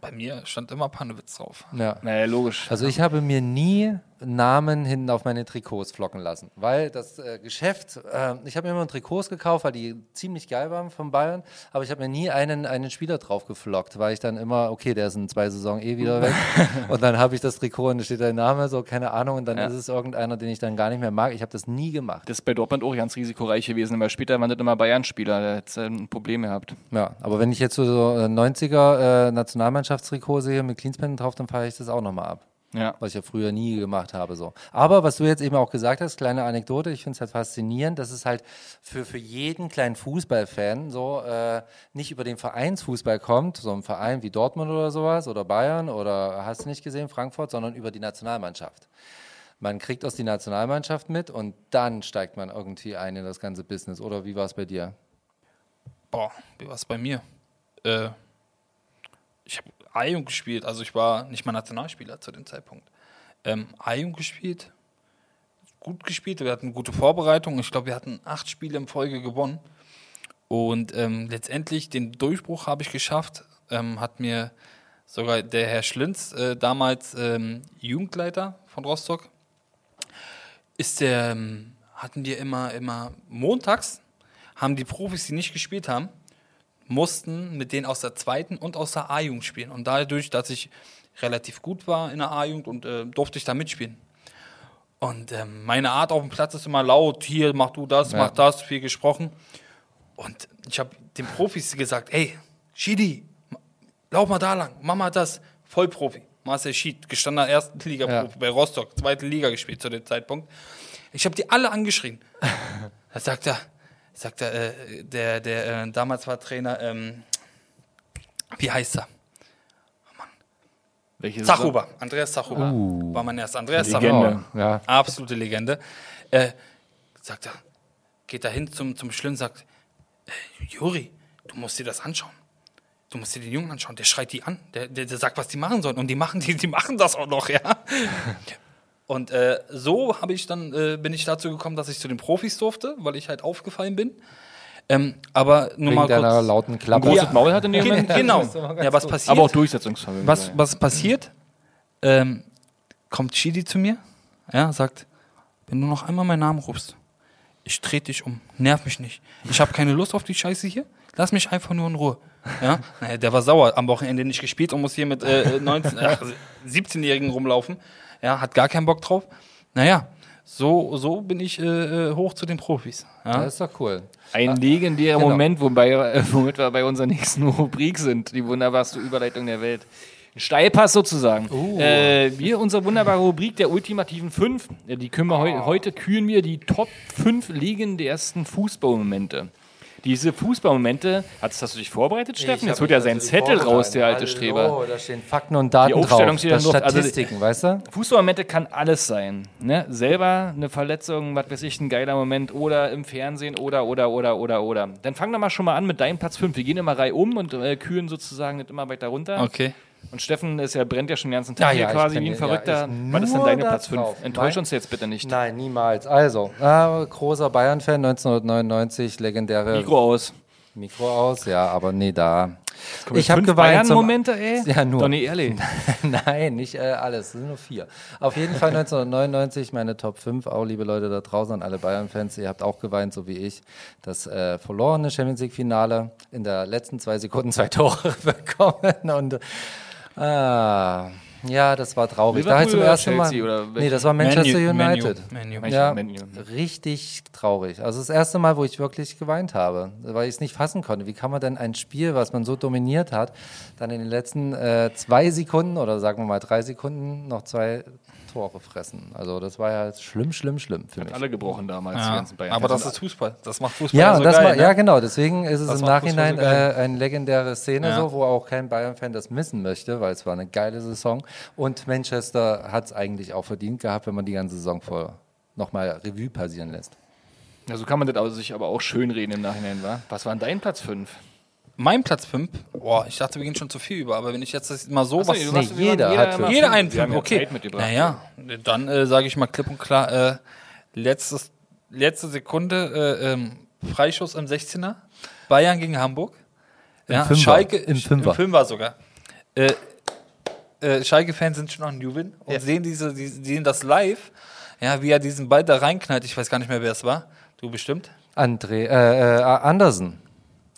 bei mir stand immer Pannewitz drauf. ja. Naja, logisch. Also ich habe mir nie Namen hinten auf meine Trikots flocken lassen, weil das äh, Geschäft, äh, ich habe mir immer Trikots gekauft, weil die ziemlich geil waren von Bayern, aber ich habe mir nie einen, einen Spieler drauf geflockt, weil ich dann immer, okay, der ist in zwei Saison eh wieder weg [LAUGHS] und dann habe ich das Trikot und da steht der Name, so keine Ahnung und dann Ja. ist es irgendeiner, den ich dann gar nicht mehr mag. Ich habe das nie gemacht. Das ist bei Dortmund auch ganz risikoreich gewesen, weil später waren das immer Bayern-Spieler, da hätte ein Problem gehabt. Ja, aber wenn ich jetzt so, so äh, 90er äh, Nationalmannschaftstrikot sehe mit Cleanspan drauf, dann fahre ich das auch nochmal ab. Ja. was ich ja früher nie gemacht habe. So. Aber was du jetzt eben auch gesagt hast, kleine Anekdote, ich finde es halt faszinierend, dass es halt für, für jeden kleinen Fußballfan so äh, nicht über den Vereinsfußball kommt, so ein Verein wie Dortmund oder sowas oder Bayern oder hast du nicht gesehen, Frankfurt, sondern über die Nationalmannschaft. Man kriegt aus die Nationalmannschaft mit und dann steigt man irgendwie ein in das ganze Business. Oder wie war es bei dir? Boah, wie war es bei mir? Äh, ich habe A-Jugend gespielt, also ich war nicht mal Nationalspieler zu dem Zeitpunkt. Ähm, A-Jugend gespielt, gut gespielt, wir hatten gute Vorbereitung. Ich glaube, wir hatten acht Spiele in Folge gewonnen. Und ähm, letztendlich den Durchbruch habe ich geschafft, ähm, hat mir sogar der Herr Schlinz, äh, damals ähm, Jugendleiter von Rostock, ist der, ähm, hatten wir immer, immer montags, haben die Profis, die nicht gespielt haben, mussten mit denen aus der zweiten und aus der A-Jugend spielen. Und dadurch, dass ich relativ gut war in der A-Jugend und äh, durfte ich da mitspielen. Und ähm, meine Art auf dem Platz ist immer laut, hier mach du das, Ja. mach das, viel gesprochen. Und ich habe den Profis gesagt, ey, Shidi, lauf mal da lang, mach mal das. Vollprofi. Marcel Schied, gestandener ersten Liga-Profi Ja. bei Rostock, zweite Liga gespielt zu dem Zeitpunkt. Ich habe die alle angeschrien. [LAUGHS] da sagt er, sagt er, äh, der, der äh, damals war Trainer, ähm, wie heißt er? Welche Zachuber, Andreas Zachuber. War mein erster. Andreas Legende. Ja. Absolute Legende. Äh, sagt er, geht da hin zum, zum Schlimm, sagt, äh, Juri, du musst dir das anschauen. Du musst dir den Jungen anschauen, der schreit die an, der, der, der sagt, was die machen sollen. Und die machen, die, die machen das auch noch, ja. Und äh, so habe ich dann, äh, bin ich dazu gekommen, dass ich zu den Profis durfte, weil ich halt aufgefallen bin. Ähm, aber nur Wegen mal deiner kurz. lauten Ein Klappe. großes Maul hat in dem Ge Moment. genau. Ja, was passiert? Aber auch Durchsetzungsvermögen. Was, was passiert? Ähm, kommt Chidi zu mir, ja, sagt, wenn du noch einmal meinen Namen rufst, ich trete dich um, nerv mich nicht. Ich habe keine Lust auf die Scheiße hier. Lass mich einfach nur in Ruhe. Ja? Naja, der war sauer, am Wochenende nicht gespielt und muss hier mit äh, 19, äh, 17-Jährigen rumlaufen. Ja, hat gar keinen Bock drauf. Naja, so, so bin ich äh, äh, hoch zu den Profis. Ja? Das ist doch cool. Ein legendärer Genau. Moment, wobei, äh, womit wir bei unserer nächsten Rubrik sind. Die wunderbarste Überleitung der Welt. Ein Steilpass sozusagen. Äh, wir, unsere wunderbare Rubrik der ultimativen fünf. Äh, Die können wir heu heute küren wir die Top 5 legendärsten Fußballmomente. Diese Fußballmomente, hast, hast du dich vorbereitet, Steffen? Jetzt holt er seinen Zettel raus, der alte Streber. Oh, da stehen Fakten und Daten Die Aufstellung drauf. steht Das. Also- Statistiken, weißt du? Fußballmomente kann alles sein. Ne? Selber eine Verletzung, was weiß ich, ein geiler Moment oder im Fernsehen oder, oder, oder, oder, oder. Dann fang doch mal schon mal an mit deinem Platz 5. Wir gehen immer Reihe um und äh, kühlen sozusagen nicht immer weiter runter. Okay. Und Steffen ist ja, brennt ja schon den ganzen Tag Ja, hier ja, quasi wie ein ja, Verrückter. ich was ist denn deine Platz 5? drauf. Enttäusch uns jetzt bitte nicht. Nein, niemals. Also, äh, großer Bayern-Fan, 1999, legendäre Mikro aus. Mikro aus, ja, aber nee, da. Ich habe geweint. zum- Bayern-Momente, ey? [LAUGHS] Ja, nur. Nicht ehrlich. [LAUGHS] Nein, nicht äh, alles, es sind nur vier. Auf jeden Fall 1999 meine Top 5, auch liebe Leute da draußen, alle Bayern-Fans, ihr habt auch geweint, so wie ich, das äh, verlorene Champions League-Finale in der letzten zwei Sekunden zwei Tore [LAUGHS] bekommen und ah, ja, das war traurig. da hab ich zum Liverpool oder ersten Mal, nee, das war Manchester Manu, United. Manu. Manu. Ja, Manu. richtig traurig. Also das erste Mal, wo ich wirklich geweint habe, weil ich es nicht fassen konnte. Wie kann man denn ein Spiel, was man so dominiert hat, dann in den letzten äh, zwei Sekunden oder sagen wir mal drei Sekunden noch zwei Tore fressen? Also das war ja schlimm, schlimm, schlimm für mich. Alle gebrochen damals, die Ja, ganzen Bayern. aber das ist Fußball. Das macht Fußball Ja, so und das geil. war, ne? ja genau, deswegen ist es Das im Nachhinein so äh, eine legendäre Szene, Ja. so, wo auch kein Bayern-Fan das missen möchte, weil es war eine geile Saison. Und Manchester hat es eigentlich auch verdient gehabt, wenn man die ganze Saison vor nochmal Revue passieren lässt. Ja, so kann man das aber sich aber auch schön reden im Nachhinein, wa? Was war denn dein Platz 5? Mein Platz 5, boah, ich dachte, wir gehen schon zu viel über, aber wenn ich jetzt das mal so was. Nee, jeder hat fünf. Jeder einen ja okay. Naja, dann äh, sage ich mal klipp und klar, äh, letztes, letzte Sekunde, äh, ähm, Freischuss am 16er, Bayern gegen Hamburg. Ja, Fünfer, Schalke, im Fünfer. Im Fünfer sogar. Äh, äh, Schalke-Fans sind schon am Jubeln und sehen, diese, die, sehen das live, ja, wie er diesen Ball da reinknallt. Ich weiß gar nicht mehr, wer es war. Du bestimmt. André, äh, äh, Andersen.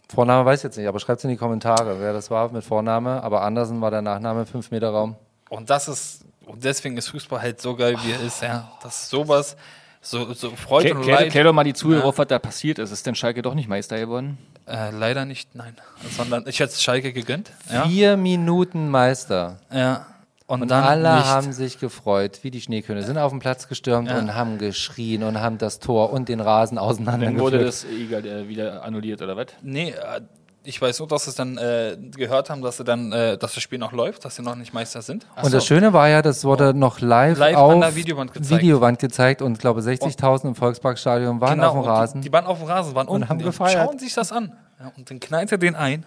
Vorname weiß ich jetzt nicht, aber schreibt es in die Kommentare, wer das war mit Vorname. Aber Andersen war der Nachname, 5 Meter Raum. Und das ist, und deswegen ist Fußball halt so geil, wie er ist, ja. Das ist sowas, so, so Freude Klär, und Leid. klär doch mal die Zuhörer auf, was da passiert ist. Ist denn Schalke doch nicht Meister geworden? Äh, leider nicht, nein. Sondern ich hätte es Schalke gegönnt. Ja. Vier Minuten Meister. ja. Und, Und dann alle nicht. haben sich gefreut, wie die Schneekönige, sind auf den Platz gestürmt Ja. und haben geschrien und haben das Tor und den Rasen Dann wurde das egal, äh, wieder annulliert, oder was? Nee, äh, ich weiß nur, dass sie es dann äh, gehört haben, dass sie dann, äh, dass das Spiel noch läuft, dass sie noch nicht Meister sind. Und das Schöne war ja, das wurde noch live, Live auf an der Videowand gezeigt. Videowand gezeigt und ich glaube 60.000 im Volksparkstadion waren auf dem und Rasen. Die, die waren auf dem Rasen, waren unten haben und gefeiert. schauen sich das an. Ja, und dann knallt er den ein.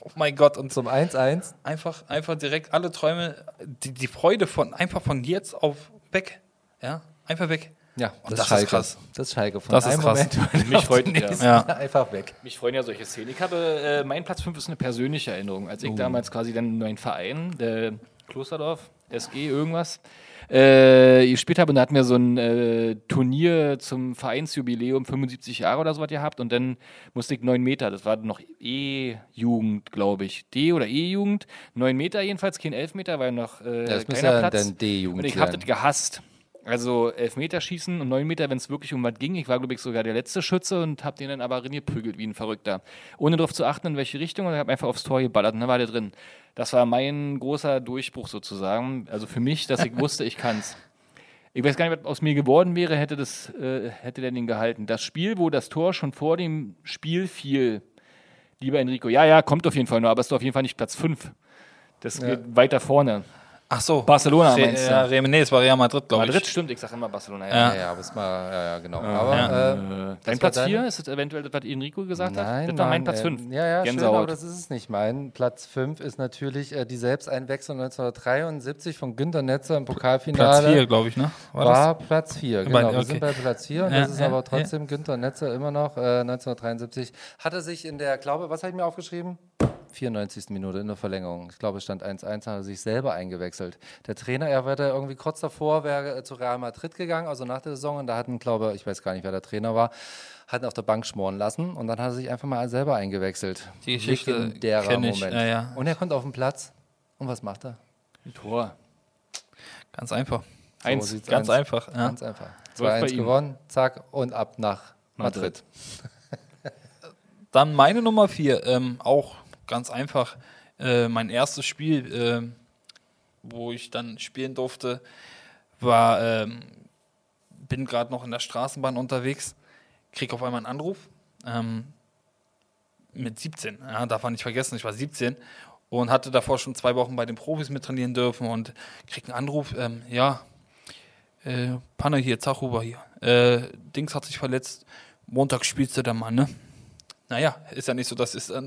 Oh mein Gott, und Zum 1-1. einfach, einfach direkt alle Träume, die, die Freude von einfach von jetzt auf weg. Ja, einfach weg. Ja, Und das ist krass. Das ist Schalke. Von Das ist krass. Moment Mich freut- nächsten Ja. [LAUGHS] einfach weg. Mich freuen ja solche Szenen. Ich habe, äh, mein Platz 5 ist eine persönliche Erinnerung. Als ich damals quasi dann meinen Verein, der Klosterdorf, SG, irgendwas, äh, gespielt habe und da hatten wir so ein äh, Turnier zum Vereinsjubiläum, 75 Jahre oder so was gehabt und dann musste ich 9 Meter, das war noch E-Jugend, glaube ich, D- oder E-Jugend, 9 Meter jedenfalls, kein Elfmeter, weil noch äh, Das kleiner ja Platz. dann D-Jugend Und ich habe das gehasst. Also Elfmeterschießen und 9 Meter, wenn es wirklich um was ging. Ich war, glaube ich, sogar der letzte Schütze und habe den dann aber reingeprügelt wie ein Verrückter. Ohne darauf zu achten, in welche Richtung und habe einfach aufs Tor geballert und dann war der drin. Das war mein großer Durchbruch sozusagen. Also für mich, dass ich wusste, ich kann's. Ich weiß gar nicht, was aus mir geworden wäre, hätte, das, äh, hätte der den gehalten. Das Spiel, wo das Tor schon vor dem Spiel fiel, lieber Enrico, ja, ja, kommt auf jeden Fall nur, aber es ist auf jeden Fall nicht Platz 5. Das geht weiter vorne. Ach so. Barcelona Re meinst du? ja, Re nee, es war Real Madrid, glaube ich. Madrid stimmt, ich sage immer Barcelona. Ja. Ja, ja, aber es war, ja, ja, genau. Aber, äh, Dein Platz deine- 4 ist es eventuell was Enrico gesagt Nein, hat? Das war mein nein, Platz äh, 5. Ja, ja, schön, Gänsehaut. aber das ist es nicht. Mein Platz 5 ist natürlich äh, die Selbsteinwechslung 1973 von Günter Netzer im Pokalfinale. Platz 4, glaube ich, ne? War das? War Platz 4, genau. Bei- Wir okay. sind bei Platz 4 und Ja, das ist ja, aber ja. trotzdem Günter Netzer immer noch äh, 1973. Hat er sich in der, glaube, was habe ich mir aufgeschrieben? 94. Minute in der Verlängerung. Ich glaube, es stand 1-1, hat er sich selber eingewechselt. Der Trainer, er war da irgendwie kurz davor, wäre äh, zu Real Madrid gegangen, also nach der Saison, und da hatten, glaube ich, weiß gar nicht, wer der Trainer war, hat ihn auf der Bank schmoren lassen und dann hat er sich einfach mal selber eingewechselt. Die Geschichte Legendärer kenn ich, Moment. ja, ja. Und er kommt auf den Platz. Und was macht er? Tor. Ganz einfach. Eins. sieht's Ganz eins. einfach. Ja. Ganz einfach. Läuft bei 2-1 ihm. gewonnen, zack, und ab nach Madrid. Madrid. Dann meine Nummer 4, ähm, auch ganz einfach. Äh, mein erstes Spiel, ähm, wo ich dann spielen durfte, war, ähm, bin gerade noch in der Straßenbahn unterwegs, krieg auf einmal einen Anruf. Ähm, mit 17, ja, darf man nicht vergessen, ich war 17 und hatte davor schon zwei Wochen bei den Profis mittrainieren dürfen und krieg einen Anruf, ähm, ja, äh, Panne hier, Zachhuber hier, äh, Dings hat sich verletzt, Montag spielst du da mal, ne? Naja, ist ja nicht so, das ist äh,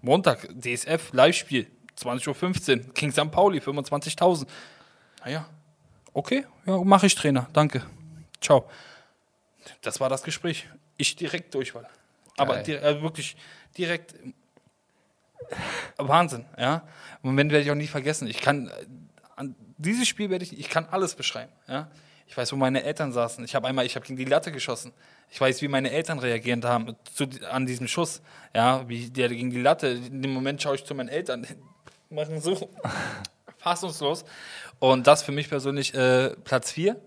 Montag, DSF, Live-Spiel, 20.15 Uhr, King St. Pauli, 25.000. Naja, okay, ja, mache ich Trainer, danke. Ciao. Das war das Gespräch. Ich direkt Durchfall. Aber di äh, wirklich direkt Wahnsinn, ja. Moment werde ich auch nie vergessen. Ich kann, äh, an dieses Spiel werde ich, ich kann alles beschreiben, ja. Ich weiß, wo meine Eltern saßen. Ich habe einmal, ich habe gegen die Latte geschossen. Ich weiß, wie meine Eltern reagiert haben zu, an diesem Schuss, ja, wie der gegen die Latte. In dem Moment schaue ich zu meinen Eltern, [LAUGHS] machen so [LAUGHS] fassungslos. Und das für mich persönlich äh, Platz 4.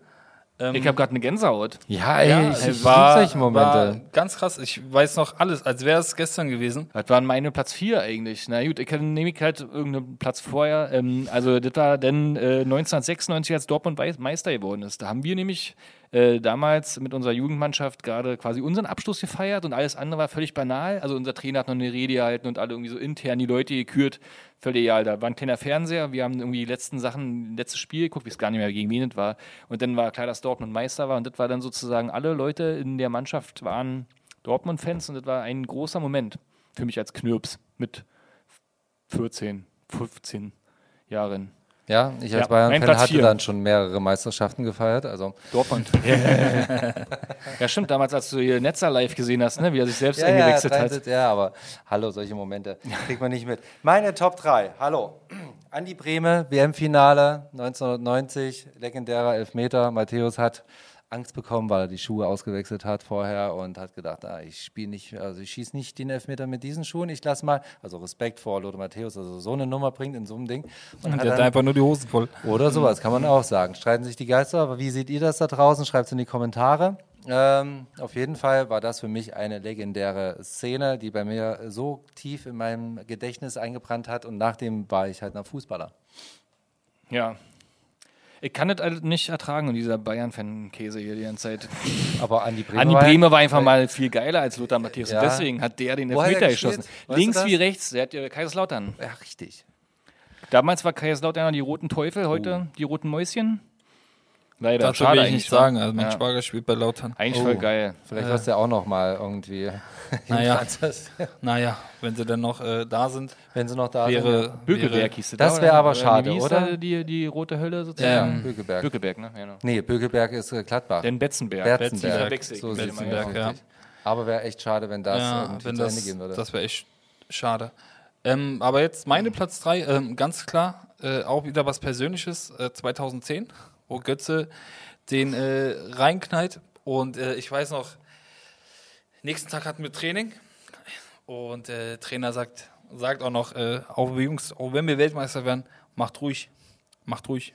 Ich habe gerade eine Gänsehaut. Ja, ey, Ja, ich, es ich war, solche Momente. war ganz krass. Ich weiß noch alles, als wäre es gestern gewesen. Das waren meine Platz 4 eigentlich. Na gut, ich nehme ich halt irgendeinen Platz vorher. Ähm, also das war dann äh, 1996, als Dortmund Meister geworden ist. Da haben wir nämlich äh, damals mit unserer Jugendmannschaft gerade quasi unseren Abschluss gefeiert und alles andere war völlig banal. Also unser Trainer hat noch eine Rede gehalten und alle irgendwie so intern die Leute gekürt. Völlig egal. Da war ein kleiner Fernseher. Wir haben irgendwie die letzten Sachen, letztes Spiel geguckt, ich weiß gar nicht mehr, gegen wen es war. Und dann war klar, dass Dortmund Meister war. Und das war dann sozusagen, alle Leute in der Mannschaft waren Dortmund-Fans und das war ein großer Moment für mich als Knirps mit 14, 15 Jahren. Ja, ich als Ja, Bayern-Fan hatte vier. dann schon mehrere Meisterschaften gefeiert. Also Dortmund. [LAUGHS] ja, stimmt, damals, als du hier Netzer live gesehen hast, ne, wie er sich selbst eingewechselt hat. Ja, aber hallo, solche Momente kriegt man nicht mit. Meine Top 3, hallo. Andi Brehme, WM-Finale 1990, legendärer Elfmeter. Matthäus hat Angst bekommen, weil er die Schuhe ausgewechselt hat vorher und hat gedacht, ah, ich spiele nicht, also ich schieße nicht den Elfmeter mit diesen Schuhen, ich lasse mal, also Respekt vor Lothar Matthäus, also so eine Nummer bringt in so einem Ding. Und hat Der hat dann, einfach nur die Hosen voll. oder sowas, kann man auch sagen. Streiten sich die Geister, aber wie seht ihr das da draußen? Schreibt es in die Kommentare. Ähm, auf jeden Fall war das für mich eine legendäre Szene, die bei mir so tief in meinem Gedächtnis eingebrannt hat und nachdem war ich halt ein Fußballer. Ja. Ich kann das alles nicht ertragen und dieser Bayern-Fan-Käse hier die ganze Zeit. [LAUGHS] Aber Andi Bremer, Andi war- Bremer war einfach mal viel geiler als Lothar Matthäus. Ja. Und deswegen hat der den er Elfmeter geschossen. Weißt Links wie rechts, der hat ja Kaiserslautern. Ja, richtig. Damals war Kaiserslautern die roten Teufel, heute die roten Mäuschen. Leider, Dazu schade will ich eigentlich. nicht wa? sagen. Also mein Ja. Schwager spielt bei Lautern. Eigentlich Oh. voll geil. Vielleicht wirst du ja auch noch mal irgendwie. [LAUGHS] Naja, [LAUGHS] naja, wenn sie dann noch äh, da sind, Wenn sie noch da sind. wäre, Bökelberg wäre hieß Das da, wär oder? aber schade, oder? da Die, die rote Hölle sozusagen. Bökelberg. Bökelberg, ne? Genau. Nee, Bökelberg ist äh, Gladbach. Den Betzenberg. Betzenberg. Ich So Betzenberg, ja. Aber wäre echt schade, wenn das ja, wenn zu Ende das, gehen würde. das wäre echt schade. Ähm, aber jetzt meine Platz 3, ähm, ganz klar, äh, auch wieder was Persönliches, äh, 2010, wo Götze den äh, reinknallt. Und äh, ich weiß noch, nächsten Tag hatten wir Training und der Trainer sagt, sagt auch noch, äh, auch wir Jungs, auch wenn wir Weltmeister werden, macht ruhig, macht ruhig.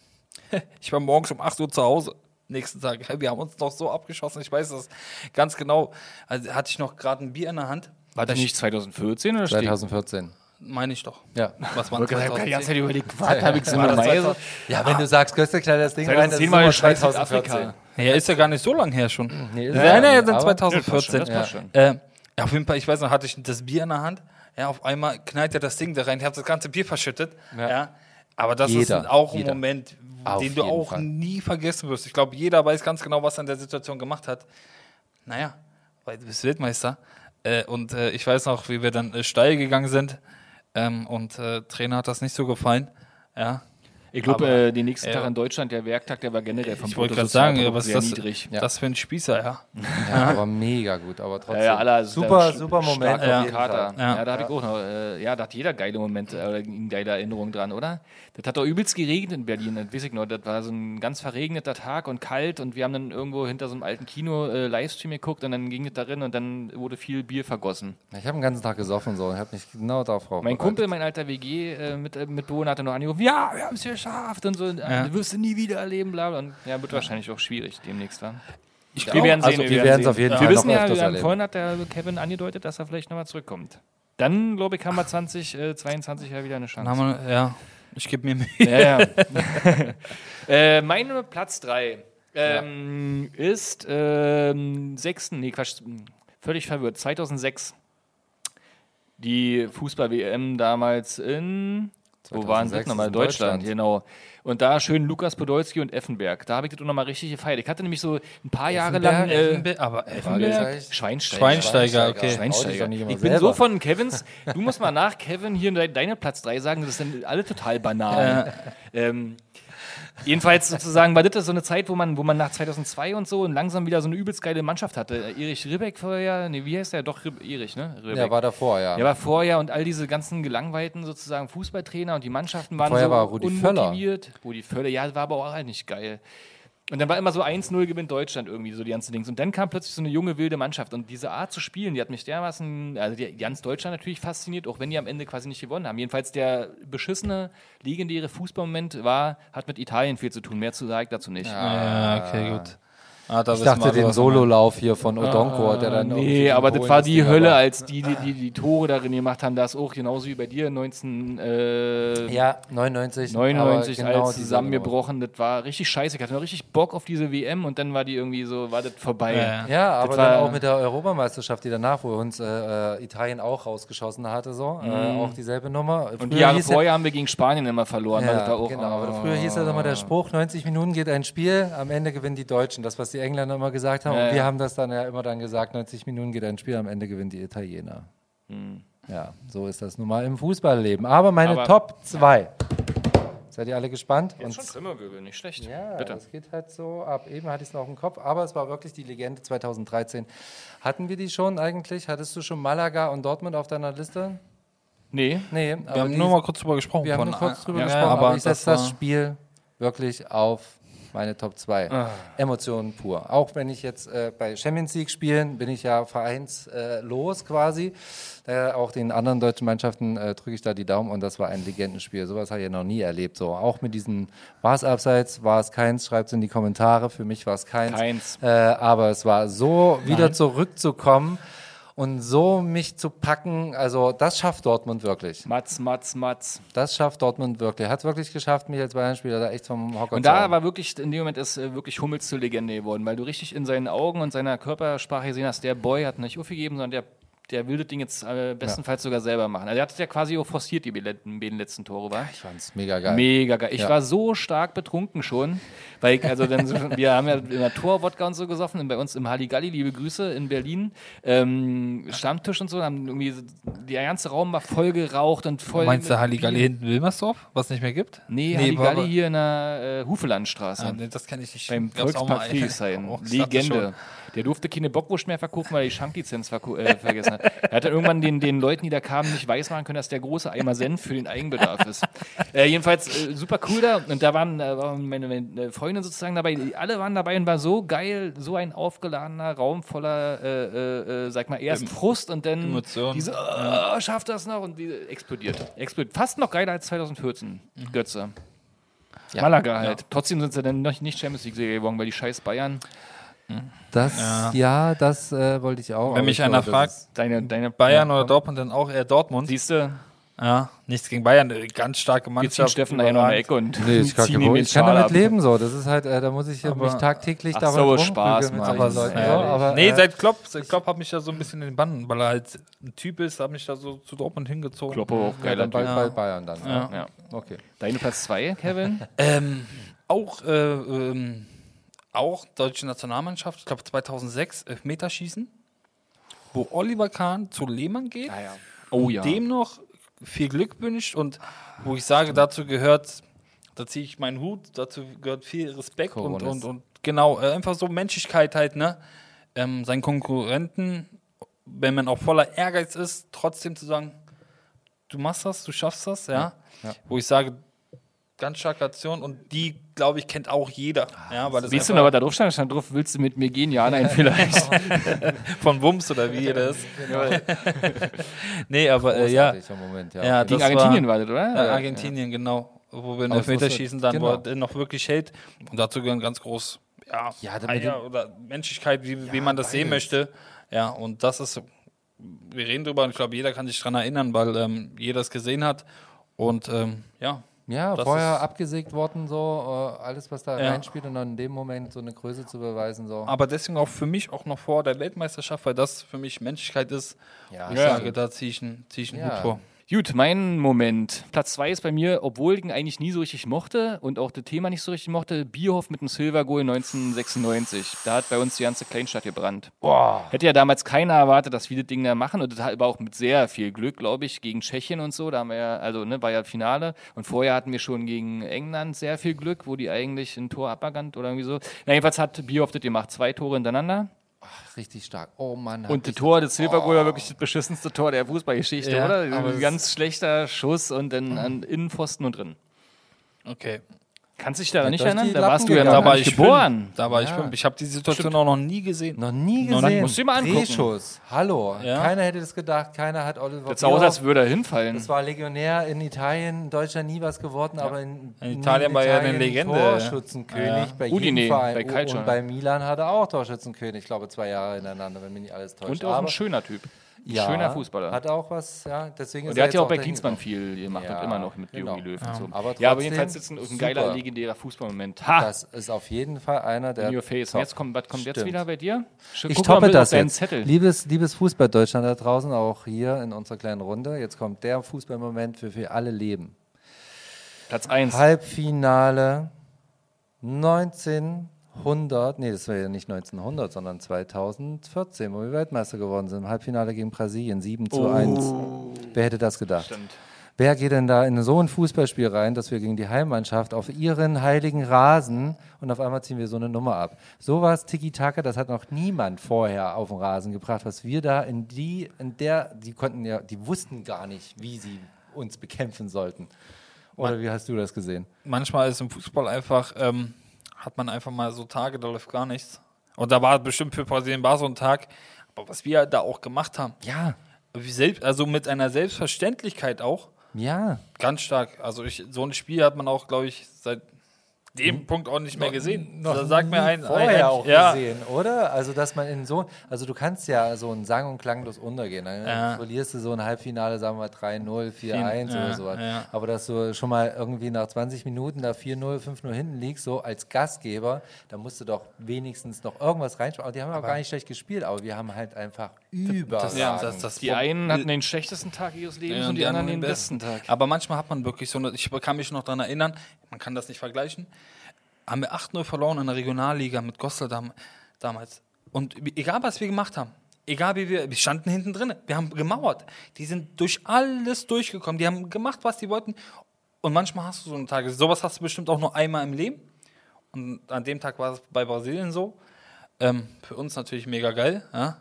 [LAUGHS] Ich war morgens um 8 Uhr zu Hause. Nächsten Tag. [LAUGHS] Wir haben uns noch so abgeschossen. Ich weiß das ganz genau. Also hatte ich noch gerade ein Bier in der Hand. War das nicht 2014 oder steht? 2014. Meine ich doch. Ja. Was war Ich habe die ganze 2010? Zeit überlegt, was habe ich so das Meise? 2000? Ja, wenn du sagst, Götze knallt das Ding rein, das ist 2010 war immer ja Schweiz 2014. Südafrika. Ja, ist ja gar nicht so lange her schon. Nee, ist ja, ja ja, ja, aber- 2014. Das passt schon. Äh, ja, auf jeden Fall, ich weiß noch, hatte ich das Bier in der Hand. Ja, auf einmal knallt er das Ding da rein. Ich habe das ganze Bier verschüttet. Ja. Aber das Jeder, ist auch ein jeder. Moment, Auf den du auch Fall. nie vergessen wirst. Ich glaube, jeder weiß ganz genau, was er in der Situation gemacht hat. Naja, weil du bist Weltmeister. Äh, und äh, ich weiß noch, wie wir dann äh, steil gegangen sind. Ähm, und äh, Trainer hat das nicht so gefallen. Ja. Ich glaube, äh, den nächsten äh, Tag in Deutschland, der Werktag, der war generell vom Ich wollte gerade sagen, ja, was ist das, niedrig. Ja. das für ein Spießer, ja. [LAUGHS] Ja, aber mega gut, aber trotzdem. Ja, ja, alle, also super, super Moment. Kater. Fall. Ja, Ja. da habe ich auch noch, äh, ja, da hat jeder geile Momente, äh, eine geile Erinnerung dran, oder? Das hat doch übelst geregnet in Berlin, das weiß ich noch. Das war so ein ganz verregneter Tag und kalt und wir haben dann irgendwo hinter so einem alten Kino äh, Livestream geguckt und dann ging es darin und dann wurde viel Bier vergossen. Ich habe den ganzen Tag gesoffen so und habe mich genau darauf Mein. Kumpel, mein alter WG-Mitbewohner hatte noch angerufen, ja, wir haben es geschafft und so, ja. wirst du nie wieder erleben, bla bla. Und ja, wird wahrscheinlich auch schwierig demnächst, wa? Ich Wir werden sehen, also, wir, wir werden sehen. auf jeden Wir Fall wissen noch ja, öfters wir vorhin hat der Kevin angedeutet, dass er vielleicht nochmal zurückkommt. Dann, glaube ich, haben wir 2022 ja wieder eine Dann Chance. haben wir, ja, ich gebe mir Mühe. Ja, ja. [LAUGHS] äh, meine Platz 3 ähm, ist ähm, 6. Nee, Quatsch, völlig verwirrt. 2006. Die Fußball-WM damals in. Wo waren 2006 das nochmal? Deutschland, Deutschland. genau. Und da schön Lukas Podolski und Effenberg. Da habe ich das auch nochmal richtig gefeiert. Ich hatte nämlich so ein paar Jahre lang. Äh, Effenberg, aber Effenberg. Schweinsteiger. Schweinsteiger, okay. Schweinsteiger. Ich bin selber. so von Kevins. Du musst mal nach Kevin hier de deine Platz 3 sagen, das sind alle total banal. Ähm, jedenfalls sozusagen war das so eine Zeit, wo man, wo man nach 2002 und so und langsam wieder so eine übelst geile Mannschaft hatte. Äh, Erich Ribbeck vorher, nee, wie heißt der? Doch, Rib Erich, ne? Ribbeck. Ja, war davor, ja. Der war vorher und all diese ganzen gelangweilten sozusagen Fußballtrainer und die Mannschaften waren Vorher so war Rudi Völler. unmotiviert. Rudi Völler, ja, war aber auch halt nicht geil. Und dann war immer so 1-0 gewinnt Deutschland irgendwie, so die ganzen Dings. Und dann kam plötzlich so eine junge, wilde Mannschaft. Und diese Art zu spielen, die hat mich dermaßen, also die, ganz Deutschland natürlich fasziniert, auch wenn die am Ende quasi nicht gewonnen haben. Jedenfalls der beschissene, legendäre Fußballmoment war, hat mit Italien viel zu tun. Mehr zu sage ich dazu nicht. Ja, okay, gut. Ah, da Ich dachte, den. Sololauf hier von Odonko, der dann Nee, aber das war die Hölle, als die, die, die die Tore darin gemacht haben. Das auch genauso wie bei dir 19. Äh, Ja, 99. 99 aber genau als zusammengebrochen. Das war richtig scheiße. Ich hatte noch richtig Bock auf diese WM und dann war die irgendwie so, war das vorbei. Ja, ja. Ja, aber dann auch mit der Europameisterschaft, die danach, wo uns äh, äh, Italien auch rausgeschossen hatte, so. Äh, auch dieselbe Nummer. Und Früher die Jahre hieß ja- vorher haben wir gegen Spanien immer verloren. das Ja, genau, aber früher hieß ja immer Ah. der Spruch, 90 Minuten geht ein Spiel, am Ende gewinnen die Deutschen. Das, was die Engländer immer gesagt haben. Ja, und wir ja. haben das dann ja immer dann gesagt, 90 Minuten geht ein Spiel, am Ende gewinnen die Italiener. Hm. Ja, so ist das nun mal im Fußballleben. Aber meine Aber- Top 2. Seid ihr alle gespannt? Jetzt schon Trümmerwirbel, nicht schlecht. Ja, Bitte. das geht halt so ab. Eben hatte ich es noch im Kopf, aber es war wirklich die Legende 2013. Hatten wir die schon eigentlich? Hattest du schon Malaga und Dortmund auf deiner Liste? Nee, Nee, Wir haben nur mal kurz drüber gesprochen. wir haben nur kurz drüber ja, gesprochen, aber aber ich das setze das Spiel wirklich auf meine Top 2. Ah. Emotionen pur. Auch wenn ich jetzt äh, bei Champions League spielen, bin ich ja vereinslos äh, quasi. Äh, auch den anderen deutschen Mannschaften äh, drücke ich da die Daumen und das war ein Legendenspiel. Sowas habe ich ja noch nie erlebt. So, auch mit diesen, war es abseits, war es keins, schreibt es in die Kommentare. Für mich war es keins. Keins. Äh, aber es war so, wieder zurückzukommen Und so mich zu packen, also das schafft Dortmund wirklich. Mats, Mats, Mats. Das schafft Dortmund wirklich. Hat wirklich geschafft, mich als Bayern-Spieler da echt vom Hocker Und zu da hauen. war wirklich, in dem Moment ist äh, wirklich Hummels zur Legende geworden, weil du richtig in seinen Augen und seiner Körpersprache gesehen hast, der Boy hat nicht aufgegeben, sondern der, der will das Ding jetzt äh, bestenfalls sogar selber machen. Also er hat es ja quasi auch forciert, die beiden letzten Tore, war. Ich fand's mega geil. Mega geil. Ich Ja. war so stark betrunken schon, weil ich, also dann, wir haben ja in der Torwodka und so gesoffen, und bei uns im Halligalli, liebe Grüße in Berlin, ähm, Stammtisch und so, haben irgendwie, der ganze Raum war voll geraucht und voll. Meinst du Halligalli Bier. hinten Wilmersdorf, was nicht mehr gibt? Nee, Nee, Halligalli hier in der äh, Hufelandstraße. Ah, nee, das kenne ich nicht. Beim Volkspark. Friedrichshain. [LAUGHS] Legende. Der durfte keine Bockwurst mehr verkaufen, weil er die Schanklizenz äh, vergessen hat. Er hat dann irgendwann den, den Leuten, die da kamen, nicht weismachen können, dass der große Eimer Senf für den Eigenbedarf ist. Äh, jedenfalls äh, super cool da. Und da waren, waren meine, meine Freunde sozusagen dabei. Die, alle waren dabei und war so geil, so ein aufgeladener Raum voller, äh, äh, äh, sag mal, erst Frust und dann Emotionen. diese, oh, schafft das noch? Und die explodiert. Explodiert. Fast noch geiler als 2014, Götze. Malaga halt. Trotzdem sind sie dann noch nicht Champions League-Serie geworden, weil die scheiß Bayern. Das, ja, das äh, wollte ich auch. Wenn aber mich ich einer glaube, fragt, Deine, deine Bayern oder Dortmund, dann auch eher Dortmund. Siehst du, Ja, nichts gegen Bayern, eine ganz starke jetzt Mannschaft. zieht Steffen nachher noch eine Ecke und Nee, Problem. den Ich kann damit leben so. Das ist halt, äh, da muss ich ja Aber- mich tagtäglich Ach dabei so, Spaß, mit solchen Leuten. So, Ja, aber, nee, äh, seit Klopp, seit Klopp hat mich da so ein bisschen in den Bann, weil er halt ein Typ ist, hat mich da so zu Dortmund hingezogen. Kloppo auch ja, geiler dann bald, bald Bayern dann. Ja. Ja. Okay. Deine Platz 2, Kevin? [LAUGHS] Ähm, auch, äh, ähm, auch deutsche Nationalmannschaft, ich glaube 2006, Elfmeterschießen, wo Oliver Kahn zu Lehmann geht, Oh ja. dem noch viel Glück wünscht und wo ich sage, dazu gehört, da ziehe ich meinen Hut, dazu gehört viel Respekt und, und, und genau, äh, einfach so Menschlichkeit halt, ne? Ähm, seinen Konkurrenten, wenn man auch voller Ehrgeiz ist, trotzdem zu sagen, du machst das, du schaffst das, ja. Ja. Wo ich sage, ganz starke Aktion und die, glaube ich, kennt auch jeder. ja, weil das Weißt du noch, was da drauf stand? Stand drauf, willst du mit mir gehen? Ja, nein, [LAUGHS] vielleicht. [LAUGHS] von Wumms oder wie jeder ist. [LAUGHS] nee, aber äh, ja. Moment, ja. ja Gegen das Argentinien war, das, oder? Ja, Argentinien, genau. Wo wir einen muss Elfmeterschießen halt- dann, wo genau. er noch wirklich hält. Und dazu gehören ganz groß, ja, Ja, oder Menschlichkeit, wie, wie man das sehen beides. möchte. Ja, und das ist, wir reden drüber und ich glaube, jeder kann sich dran erinnern, weil ähm, jeder es gesehen hat. Und ähm, ja, Ja, Das vorher abgesägt worden, so äh, alles, was da Ja. reinspielt und dann in dem Moment so eine Größe zu beweisen. So. aber deswegen auch für mich auch noch vor der Weltmeisterschaft, weil das für mich Menschlichkeit ist. Ja, ich sage, da ziehe ich einen, zieh ich einen Ja. Hut vor. Gut, mein Moment. Platz 2 ist bei mir, obwohl ich ihn eigentlich nie so richtig mochte und auch das Thema nicht so richtig mochte, Bierhoff mit dem Silver Goal 1996. Da hat bei uns die ganze Kleinstadt gebrannt. Hätte ja damals keiner erwartet, dass wir das Ding da machen und das war auch mit sehr viel Glück, glaube ich, gegen Tschechien und so. Da haben wir ja, also ne, war ja Finale und vorher hatten wir schon gegen England sehr viel Glück, wo die eigentlich ein Tor aberkannt oder irgendwie so. Na, jedenfalls hat Bierhoff das gemacht, zwei Tore hintereinander. Richtig stark. Oh Mann. Und das Tor, das Silver Goal war wirklich das beschissenste Tor der Fußballgeschichte, Ja, oder? Ein ganz schlechter Schuss und dann an Innenpfosten und drin. Okay. Kannst du dich daran nicht erinnern? Da Lappen warst du ja noch Da gar war nicht ich geboren. Da war ich Ja. fünf. Ich habe die Situation auch noch nie gesehen. Noch nie Noch gesehen. nie. Musst du dir mal angucken. Drehschuss. Hallo. Ja. Keiner hätte das gedacht. Keiner hat Oliver Das sah aus, als würde er hinfallen. Das war Legionär in Italien, in Deutschland nie was geworden, aber in, In Italien war er eine Legende. Torschützenkönig Ja. bei Udine, jedem Verein. bei Calcio. Und bei Milan hat er auch Torschützenkönig, ich glaube zwei Jahre hintereinander, wenn mich nicht alles täuscht. Und auch ein schöner Typ. Ja, schöner Fußballer. Hat auch was, ja, deswegen und der er hat ja jetzt auch bei Klinsmann viel gemacht Ja, und immer noch mit genau. Jogi Löw und so. Aber ja, aber jedenfalls ist ein, ein geiler, legendärer Fußballmoment. Ha! Das ist auf jeden Fall einer der. in your face. Und Top. jetzt kommt, was kommt jetzt Stimmt. wieder bei dir? Sch- Ich toppe das jetzt. Zettel. Liebes, liebes Fußball-Deutschland da draußen, auch hier in unserer kleinen Runde. Jetzt kommt der Fußballmoment, für wir alle leben. Platz 1. Halbfinale 1900, nee, das war ja nicht 1900, sondern 2014, wo wir Weltmeister geworden sind. Im Halbfinale gegen Brasilien, 7 zu 1. Wer hätte das gedacht? Stimmt. Wer geht denn da in so ein Fußballspiel rein, dass wir gegen die Heimmannschaft auf ihren heiligen Rasen und auf einmal ziehen wir so eine Nummer ab? Sowas Tiki-Taka, das hat noch niemand vorher auf den Rasen gebracht, was wir da in die, in der, die konnten ja, die wussten gar nicht, wie sie uns bekämpfen sollten. Oder wie hast du das gesehen? manchmal ist im Fußball einfach, ähm, hat man einfach mal so Tage, da läuft gar nichts. Und da war bestimmt für Brasilien war so ein Tag. Aber was wir da auch gemacht haben, Ja, selbst, also mit einer Selbstverständlichkeit auch, ja. ganz stark. Also ich, so ein Spiel hat man auch, glaube ich, seit dem Punkt auch nicht mehr gesehen. Da sagt mir ein, vorher ein, auch ja, gesehen, oder? Also, dass man in so, also du kannst ja so ein sang- und klanglos untergehen. Dann Ja. verlierst du so ein Halbfinale, sagen wir 3-0, 4-1 Ja, oder sowas. ja. Aber dass du schon mal irgendwie nach 20 Minuten da 4-0, 5-0 hinten liegst, so als Gastgeber, da musst du doch wenigstens noch irgendwas. Aber die haben ja auch gar nicht schlecht gespielt, aber wir haben halt einfach überragend. ja, das, das Die einen hatten den schlechtesten Tag ihres Lebens Ja, und die, anderen den besten Tag. Aber manchmal hat man wirklich so eine, ich kann mich noch daran erinnern, man kann das nicht vergleichen, haben wir 8-0 verloren in der Regionalliga mit Gostel dam, damals. Und egal, was wir gemacht haben, egal wie wir, wir standen hinten drin, wir haben gemauert. Die sind durch alles durchgekommen, die haben gemacht, was die wollten. Und manchmal hast du so einen Tag, sowas hast du bestimmt auch nur einmal im Leben. Und an dem Tag war es bei Brasilien so. Ähm, für uns natürlich mega geil, ja.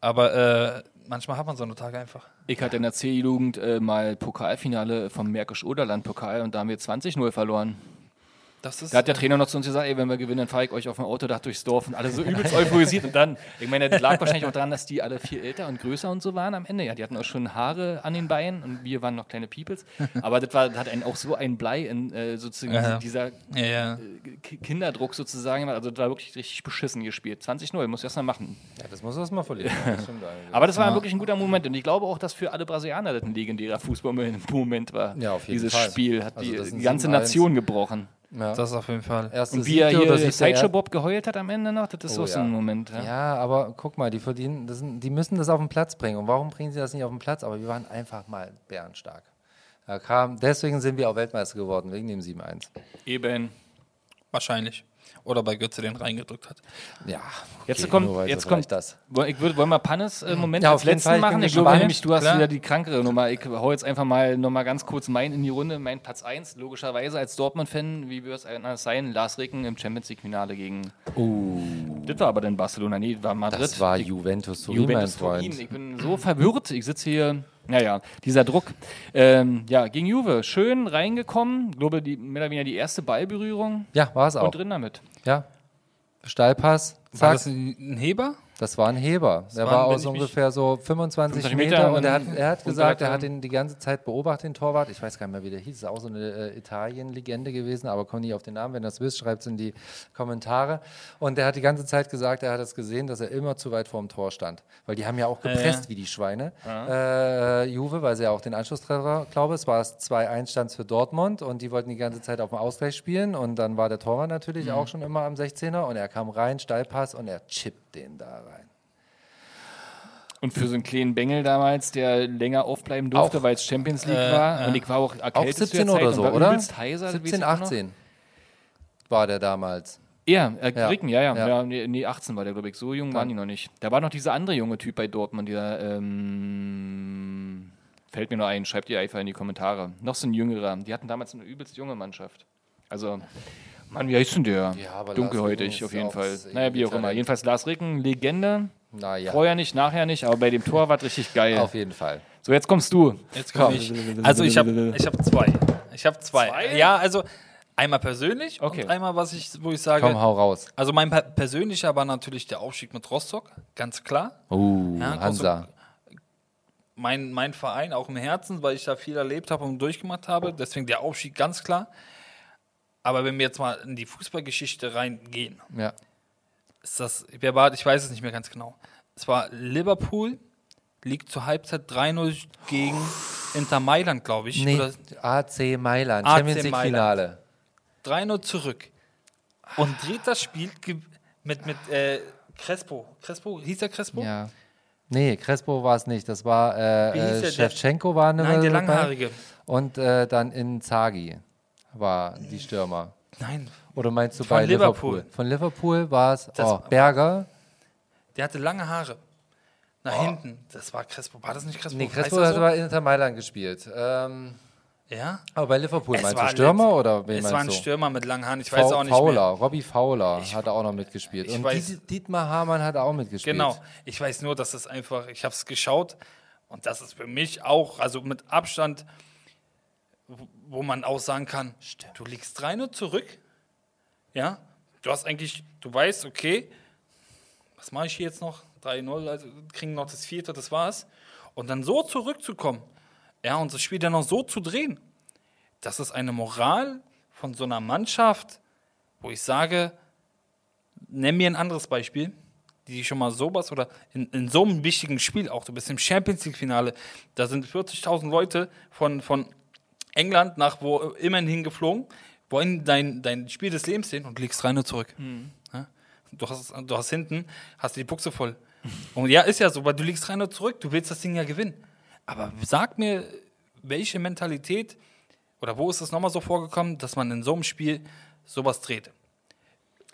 Aber äh, manchmal hat man so eine Tage einfach. Ich hatte in der C-Jugend äh, mal Pokalfinale vom Märkisch-Oderland-Pokal und da haben wir 20-0 verloren. Das ist, Da hat der Trainer noch zu uns gesagt, ey, wenn wir gewinnen, dann fahre ich euch auf dem Autodach durchs Dorf und alle so übelst euphorisiert. Und dann, ich meine, das lag wahrscheinlich auch daran, dass die alle viel älter und größer und so waren am Ende. Ja, die hatten auch schon Haare an den Beinen und wir waren noch kleine Peoples. Aber das, war, das hat einen auch so ein Blei in äh, sozusagen Ja. dieser ja, ja. K- Kinderdruck sozusagen. Also das war wirklich richtig beschissen gespielt. 20-0, muss ich erst mal machen. Ja, das muss erst mal verlieren. Ja, [LAUGHS] das. Aber das war wirklich ein guter Moment und ich glaube auch, dass für alle Brasilianer das ein legendärer Fußballmoment war. Ja, auf jeden Dieses Fall. Spiel hat Also die, die ganze 7-1. Nation gebrochen. Ja. Das auf jeden Fall. Erste Und wie er siebte oder hier siebte Sideshow Bob geheult hat am Ende noch, das ist Oh auch so ja. ein Moment. Ja. Ja, aber guck mal, die verdienen, das sind, die müssen das auf den Platz bringen. Und warum bringen sie das nicht auf den Platz? Aber wir waren einfach mal bärenstark. Da kam, deswegen sind wir auch Weltmeister geworden, wegen dem 7-1. Eben. Wahrscheinlich. Oder bei Götze den reingedrückt hat. Ja, Jetzt okay, kommt, nur weil jetzt kommt das. Ich würde, wollen wir Pannes äh, Moment Ja, als auf jeden letzten Fall, ich machen? Ich gespannt. glaube nämlich, du hast Klar. wieder die krankere Nummer. Ich hau jetzt einfach mal noch mal ganz kurz mein in die Runde, mein Platz 1. Logischerweise als Dortmund-Fan, wie wird es anders sein? Lars Ricken im Champions League-Finale gegen. Das war aber dann Barcelona, nee, war Madrid. Das war Juventus Turin, mein Juventus Freund. Turin. Ich bin so verwirrt. Ich sitze hier. Naja, dieser Druck. Ähm, ja, gegen Juve. Schön reingekommen. Ich glaube, die, mehr oder weniger die erste Ballberührung. Ja, war es auch. Und drin damit. Ja. Steilpass, War zack. das ein ein Heber? Das war ein Heber. Der war, aus ungefähr so 25 25 Meter, Meter und er hat, er hat gesagt, er hat ihn die ganze Zeit beobachtet, den Torwart. Ich weiß gar nicht mehr, wie der hieß. Ist auch so eine äh, Italien-Legende gewesen, aber komme nicht auf den Namen. Wenn ihr das wisst, schreibt es in die Kommentare. Und er hat die ganze Zeit gesagt, er hat es gesehen, dass er immer zu weit vorm Tor stand. Weil die haben ja auch gepresst ja. wie die Schweine. Äh, Juve, weil sie ja auch den Anschlusstreffer, glaube es war es 2-1 stand für Dortmund und die wollten die ganze Zeit auf dem Ausgleich spielen und dann war der Torwart natürlich Mhm. auch schon immer am 16er und er kam rein, Steilpass und er chippt den da rein. Und für so einen kleinen Bengel damals, der länger aufbleiben durfte, weil es Champions League Äh, war. Und ich war auch erkältet Auch zu der 17 Zeit oder so, war oder? heiser, das weiß 17, ich auch noch. 18 war der damals. Ja, äh, Ja. Ricken, ja, ja. Ja. ja. nee, nee, 18 war der, glaube ich. So jung waren die noch nicht. Da war noch dieser andere junge Typ bei Dortmund, der, ähm, fällt mir nur ein, schreibt ihr einfach in die Kommentare. Noch so ein jüngerer. Die hatten damals eine übelst junge Mannschaft. Also, Mann, wie heißt denn der? Ja, Dunkelhäutig auf jeden Fall. Naja, wie auch immer. Jedenfalls Lars Ricken, Legende. Naja, Vorher nicht, nachher nicht, aber bei dem Tor war richtig geil. auf jeden Fall. So, jetzt kommst du. Jetzt komme ich. Also ich habe ich hab zwei. Ich habe zwei. Zwei? Ja, also einmal persönlich Okay. und einmal, was ich, wo ich sage. Komm, hau raus. Also mein per- persönlicher war natürlich der Aufstieg mit Rostock, ganz klar. Uh, Ja, Hansa. Mein, mein Verein auch im Herzen, weil ich da viel erlebt habe und durchgemacht habe. Deswegen der Aufstieg ganz klar. Aber wenn wir jetzt mal in die Fußballgeschichte reingehen, Ja. Ist das, wer war, ich weiß es nicht mehr ganz genau. Es war Liverpool, liegt zur Halbzeit 3-0 gegen Inter Mailand, glaube ich. Nee, Oder AC Mailand, AC Champions League. Finale. 3-0 zurück. Und dreht das Spiel mit, mit äh, Crespo. Crespo, hieß der Crespo? Ja. Nee, Crespo war es nicht. Das war äh, äh? Shevchenko war eine Nein, der. Langhaarige. Und äh, dann Inzaghi war die Stürmer. Nein, Oder meinst du Von bei Liverpool. Liverpool? Von Liverpool war es Das- oh, Berger. der hatte lange Haare. Nach hinten. Das war Crespo. War das nicht Crespo? Nee, Crespo das hat so? bei Inter Mailand gespielt. Ähm, Ja. aber bei Liverpool Es meinst du Stürmer oder wen Es meinst war ein du? Stürmer mit langen Haaren. Ich weiß Fa- auch nicht Fowler, mehr. Robbie Fowler Ich- hat auch noch mitgespielt. Und weiß- Diet- Dietmar Hamann hat auch mitgespielt. Genau. Ich weiß nur, dass es einfach, ich habe es geschaut und das ist für mich auch, also mit Abstand, wo- man auch sagen kann, du liegst 3-0 zurück. Ja. Du hast eigentlich, du weißt, okay, was mache ich hier jetzt noch? 3-0, also kriegen noch das vierte, das war's. Und dann so zurückzukommen, ja, und das Spiel dann noch so zu drehen, das ist eine Moral von so einer Mannschaft, wo ich sage, nenn mir ein anderes Beispiel, die schon mal sowas oder in, in so einem wichtigen Spiel auch, du bist im Champions League-Finale, da sind 40.000 Leute von, von England nach wo immerhin hingeflogen, wollen dein, dein Spiel des Lebens sehen und legst rein und zurück. Ja? Du, hast, du hast hinten, hast die Buchse voll. [LAUGHS] Und ja, ist ja so, weil du liegst rein und zurück, du willst das Ding ja gewinnen. Aber sag mir, welche Mentalität oder wo ist es nochmal so vorgekommen, dass man in so einem Spiel sowas dreht?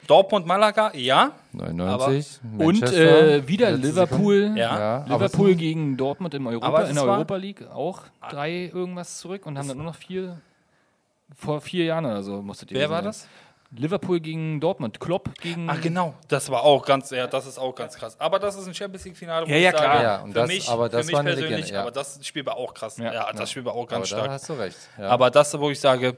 Dortmund, Malaga, ja. 99. Und Manchester, äh, wieder Liverpool. Ja. Ja, aber Liverpool es- gegen Dortmund im Europa, Aber in der Europa League auch drei irgendwas zurück und haben dann nur noch vier vor vier Jahren oder so musstet ihr Wer war das? Liverpool gegen Dortmund, Klopp gegen Ach genau, das war auch ganz, ja, das ist auch ganz krass. Aber das ist ein Champions League Finale, Ja, ich ja, klar. Ja, und für das- mich, aber das für mich persönlich, Legende, ja. aber das Spiel war auch krass. Ja. Ja, das Spiel war auch Aber ganz da stark. hast du recht. Ja. Aber das, wo ich sage,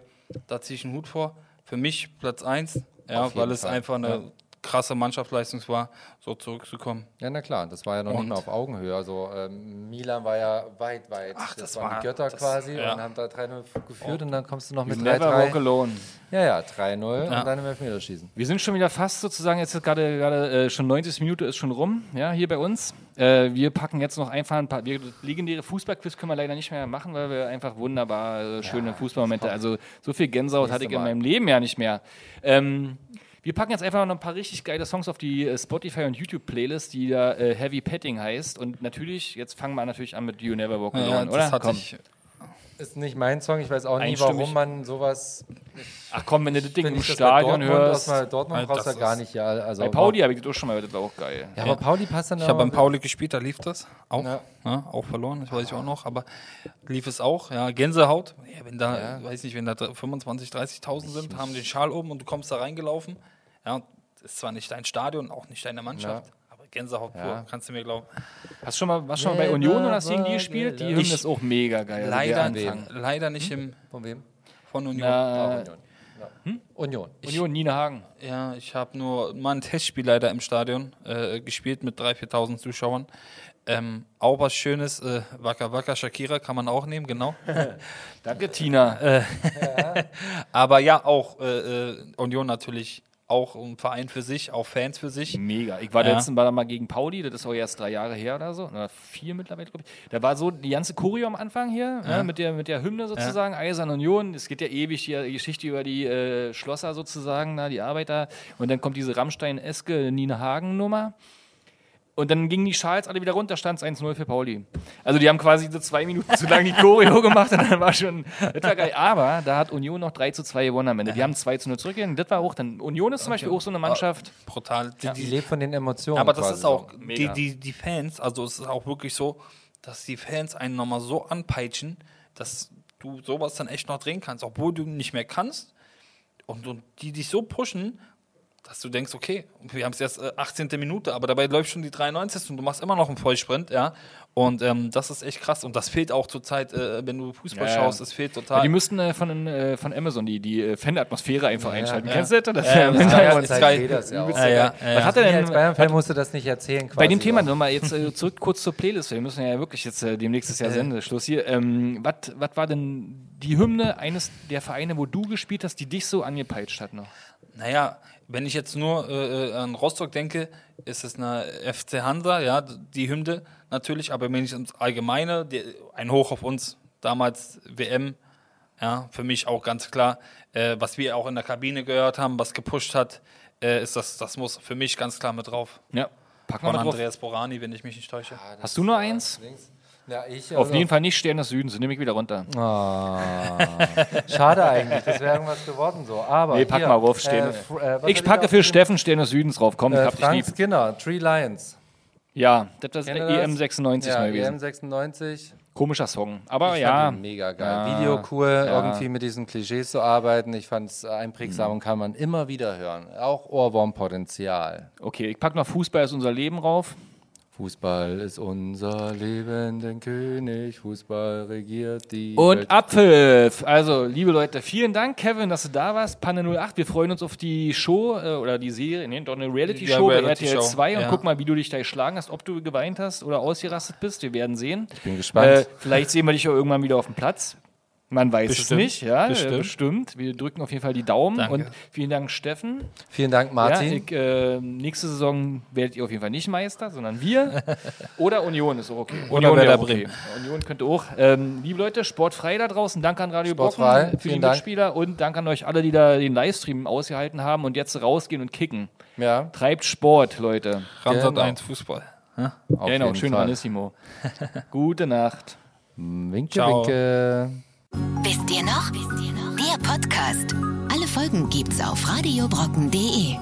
da ziehe ich einen Hut vor. Für mich Platz 1, ja, weil es einfach eine. Krasse Mannschaftsleistung war, so zurückzukommen. Ja, na klar, das war ja noch nicht Und- mal auf Augenhöhe. Also ähm, Milan war ja weit, weit. Ach, das waren war- die Götter das- quasi ja. und haben da 3-0 geführt und dann kommst du noch mit Never Walk 3-3. Alone. Ja, ja, 3-0 Ja. und dann im Elfmeterschießen. Wir sind schon wieder fast sozusagen, jetzt ist gerade gerade äh, schon 90 Minuten ist schon rum, ja, hier bei uns. Äh, wir packen jetzt noch einfach ein paar wir, legendäre Fußballquiz können wir leider nicht mehr machen, weil wir einfach wunderbar äh, schöne Fußballmomente, also so viel Gänsehaut hatte ich in Mal. meinem Leben ja nicht mehr. Ähm, wir packen jetzt einfach noch ein paar richtig geile Songs auf die äh, Spotify und YouTube Playlist, die da äh, Heavy Petting heißt und natürlich, jetzt fangen wir natürlich an mit You Never Walk Alone, Ja, oder? das hatte ich. Ist nicht mein Song, ich weiß auch nie, warum man sowas. Ach komm, wenn du das Ding im Stadion Dortmund, hörst. Aus mal Dortmund Weil brauchst du ja gar nicht, ja. Also Bei Pauli habe ich das auch schon mal, das war auch geil. Ja, aber Pauli passt dann Ich habe beim Pauli gespielt, da lief das auch. Ja. Ja. auch verloren, das weiß ich auch noch, aber lief es auch. Ja, Gänsehaut. Ja, wenn da, Ja. weiß nicht, wenn da 25.000, 30.000 sind, haben den Schal oben und du kommst da reingelaufen. Ja, ist zwar nicht dein Stadion, auch nicht deine Mannschaft, aber Gänsehaut pur, Ja. kannst du mir glauben. Hast du schon mal, warst schon mal bei Union oder hast du gegen die gespielt? Die Hymne Ich- ist auch mega geil. also leider, leider nicht im, Von wem? von Union. Na, Union. Ja. Union. Union Niederhagen. Ja, ich habe nur mal ein Testspiel leider im Stadion äh, gespielt mit 3.000, 4.000 Zuschauern. Ähm, auch was Schönes, äh, Waka Waka Shakira kann man auch nehmen, genau. [LAUGHS] Danke, Tina. [LAUGHS] Aber ja, auch äh, äh, Union natürlich auch ein Verein für sich, auch Fans für sich. Mega. Ich war Ja. letzten Mal mal gegen Pauli, das ist auch erst drei Jahre her oder so, oder vier mittlerweile, glaube ich. Da war so die ganze Choreo am Anfang hier, ne, mit, der, mit der Hymne sozusagen, Eisern Union. Es geht ja ewig die Geschichte über die äh, Schlosser sozusagen, na, die Arbeiter. Und dann kommt diese Rammstein-eske Nina Hagen-Nummer. Und dann gingen die Schals alle wieder runter, stand es 1-0 für Pauli. Also die haben quasi so zwei Minuten zu lang die Choreo [LAUGHS] gemacht und dann war schon, das war geil. Aber da hat Union noch 3 zu 2 gewonnen am Ende. Die haben 2 zu 0 zurückgegeben. Das war auch dann, Union ist zum Beispiel auch so eine Mannschaft. Brutal. Die, Die die, lebt von den Emotionen. aber das quasi ist auch, die, die, die Fans, also es ist auch wirklich so, dass die Fans einen nochmal so anpeitschen, dass du sowas dann echt noch drehen kannst, obwohl du nicht mehr kannst. Und, und die dich so pushen, dass du denkst, okay, wir haben es jetzt äh, 18. Minute, aber dabei läuft schon die 93. und du machst immer noch einen Vollsprint, ja. Und ähm, das ist echt krass. Und das fehlt auch zurzeit, äh, wenn du Fußball Ja, ja. schaust, es fehlt Ja, total. die müssten äh, von, äh, von Amazon die, die äh, Fan-Atmosphäre einfach einschalten. ja. Kennst du das? [LAUGHS] das Ja, ja, ja, ja, was- ist geil. das ja ja, ja, ja, hat er denn als Bayern-Fan musst du das nicht erzählen. Quasi bei dem Thema nochmal jetzt äh, zurück kurz zur Playlist. Wir müssen ja wirklich jetzt äh, demnächst ist ja Sendeschluss hier. Ähm, Was war denn die Hymne eines der Vereine, wo du gespielt hast, die dich so angepeitscht hat noch? Naja, wenn ich jetzt nur äh, äh, an Rostock denke, ist es eine FC Hansa, ja, die Hymne natürlich, aber wenn ich ins Allgemeine, die, ein Hoch auf uns, damals WM, ja, für mich auch ganz klar, äh, was wir auch in der Kabine gehört haben, was gepusht hat, äh, ist das, das muss für mich ganz klar mit drauf. Ja, pack Von mal drauf. Andreas Borani, wenn ich mich nicht täusche. Hast du nur eins? Ja, ich, Auf also- jeden Fall nicht Stern des Südens, den nehme ich wieder runter. Ah, schade eigentlich, das wäre irgendwas geworden so. Aber Nee, pack hier, mal rauf, Sterne. Fr- äh, was ich hab packe für? Steffen Stern des Südens drauf. Komm, ich Äh, hab dich Frank lieb. Skinner, Tree Lions. Ja, das ist Kennt ihr das? EM96 ja, mal gewesen. EM96. Komischer Song. Aber Ich ja. mega geil. Ja, Video cool, ja. irgendwie mit diesen Klischees zu arbeiten. Ich fand es einprägsam und kann man immer wieder hören. Auch Ohrwurmpotenzial. Okay, ich packe noch Fußball ist unser Leben rauf. Fußball ist unser Leben, denn König. Fußball regiert die Und Welt. Abpfiff. Also, liebe Leute, vielen Dank, Kevin, dass du da warst. Panne 08. Wir freuen uns auf die Show äh, oder die Serie, nee, doch eine Reality-Show Ja, bei RTL Reality-Show, 2 und ja. guck mal, wie du dich da geschlagen hast, ob du geweint hast oder ausgerastet bist. Wir werden sehen. Ich bin gespannt. Äh, vielleicht sehen wir dich auch irgendwann wieder auf dem Platz. Man weiß Bestimmt, es nicht, ja, bestimmt. bestimmt. bestimmt. Wir drücken auf jeden Fall die Daumen Danke. und vielen Dank, Steffen. Vielen Dank, Ja, Martin. ich, äh, nächste Saison werdet ihr auf jeden Fall nicht Meister, sondern wir. [LAUGHS] Oder Union ist auch okay. Oder Union Werder wäre okay. Bremen. Union könnte auch. Ähm, liebe Leute, sportfrei da draußen. Danke an Radio Sportfrei, Brocken für die vielen Dank. Mitspieler und danke an euch alle, die da den Livestream ausgehalten haben und jetzt rausgehen und kicken. ja, Treibt Sport, Leute. Genau. 1 Fußball. auf genau, schön Fall. Ranissimo. [LAUGHS] Gute Nacht. Winke, Ciao. winke. Wisst ihr noch? Der Podcast. Alle Folgen gibt's auf radiobrocken.de.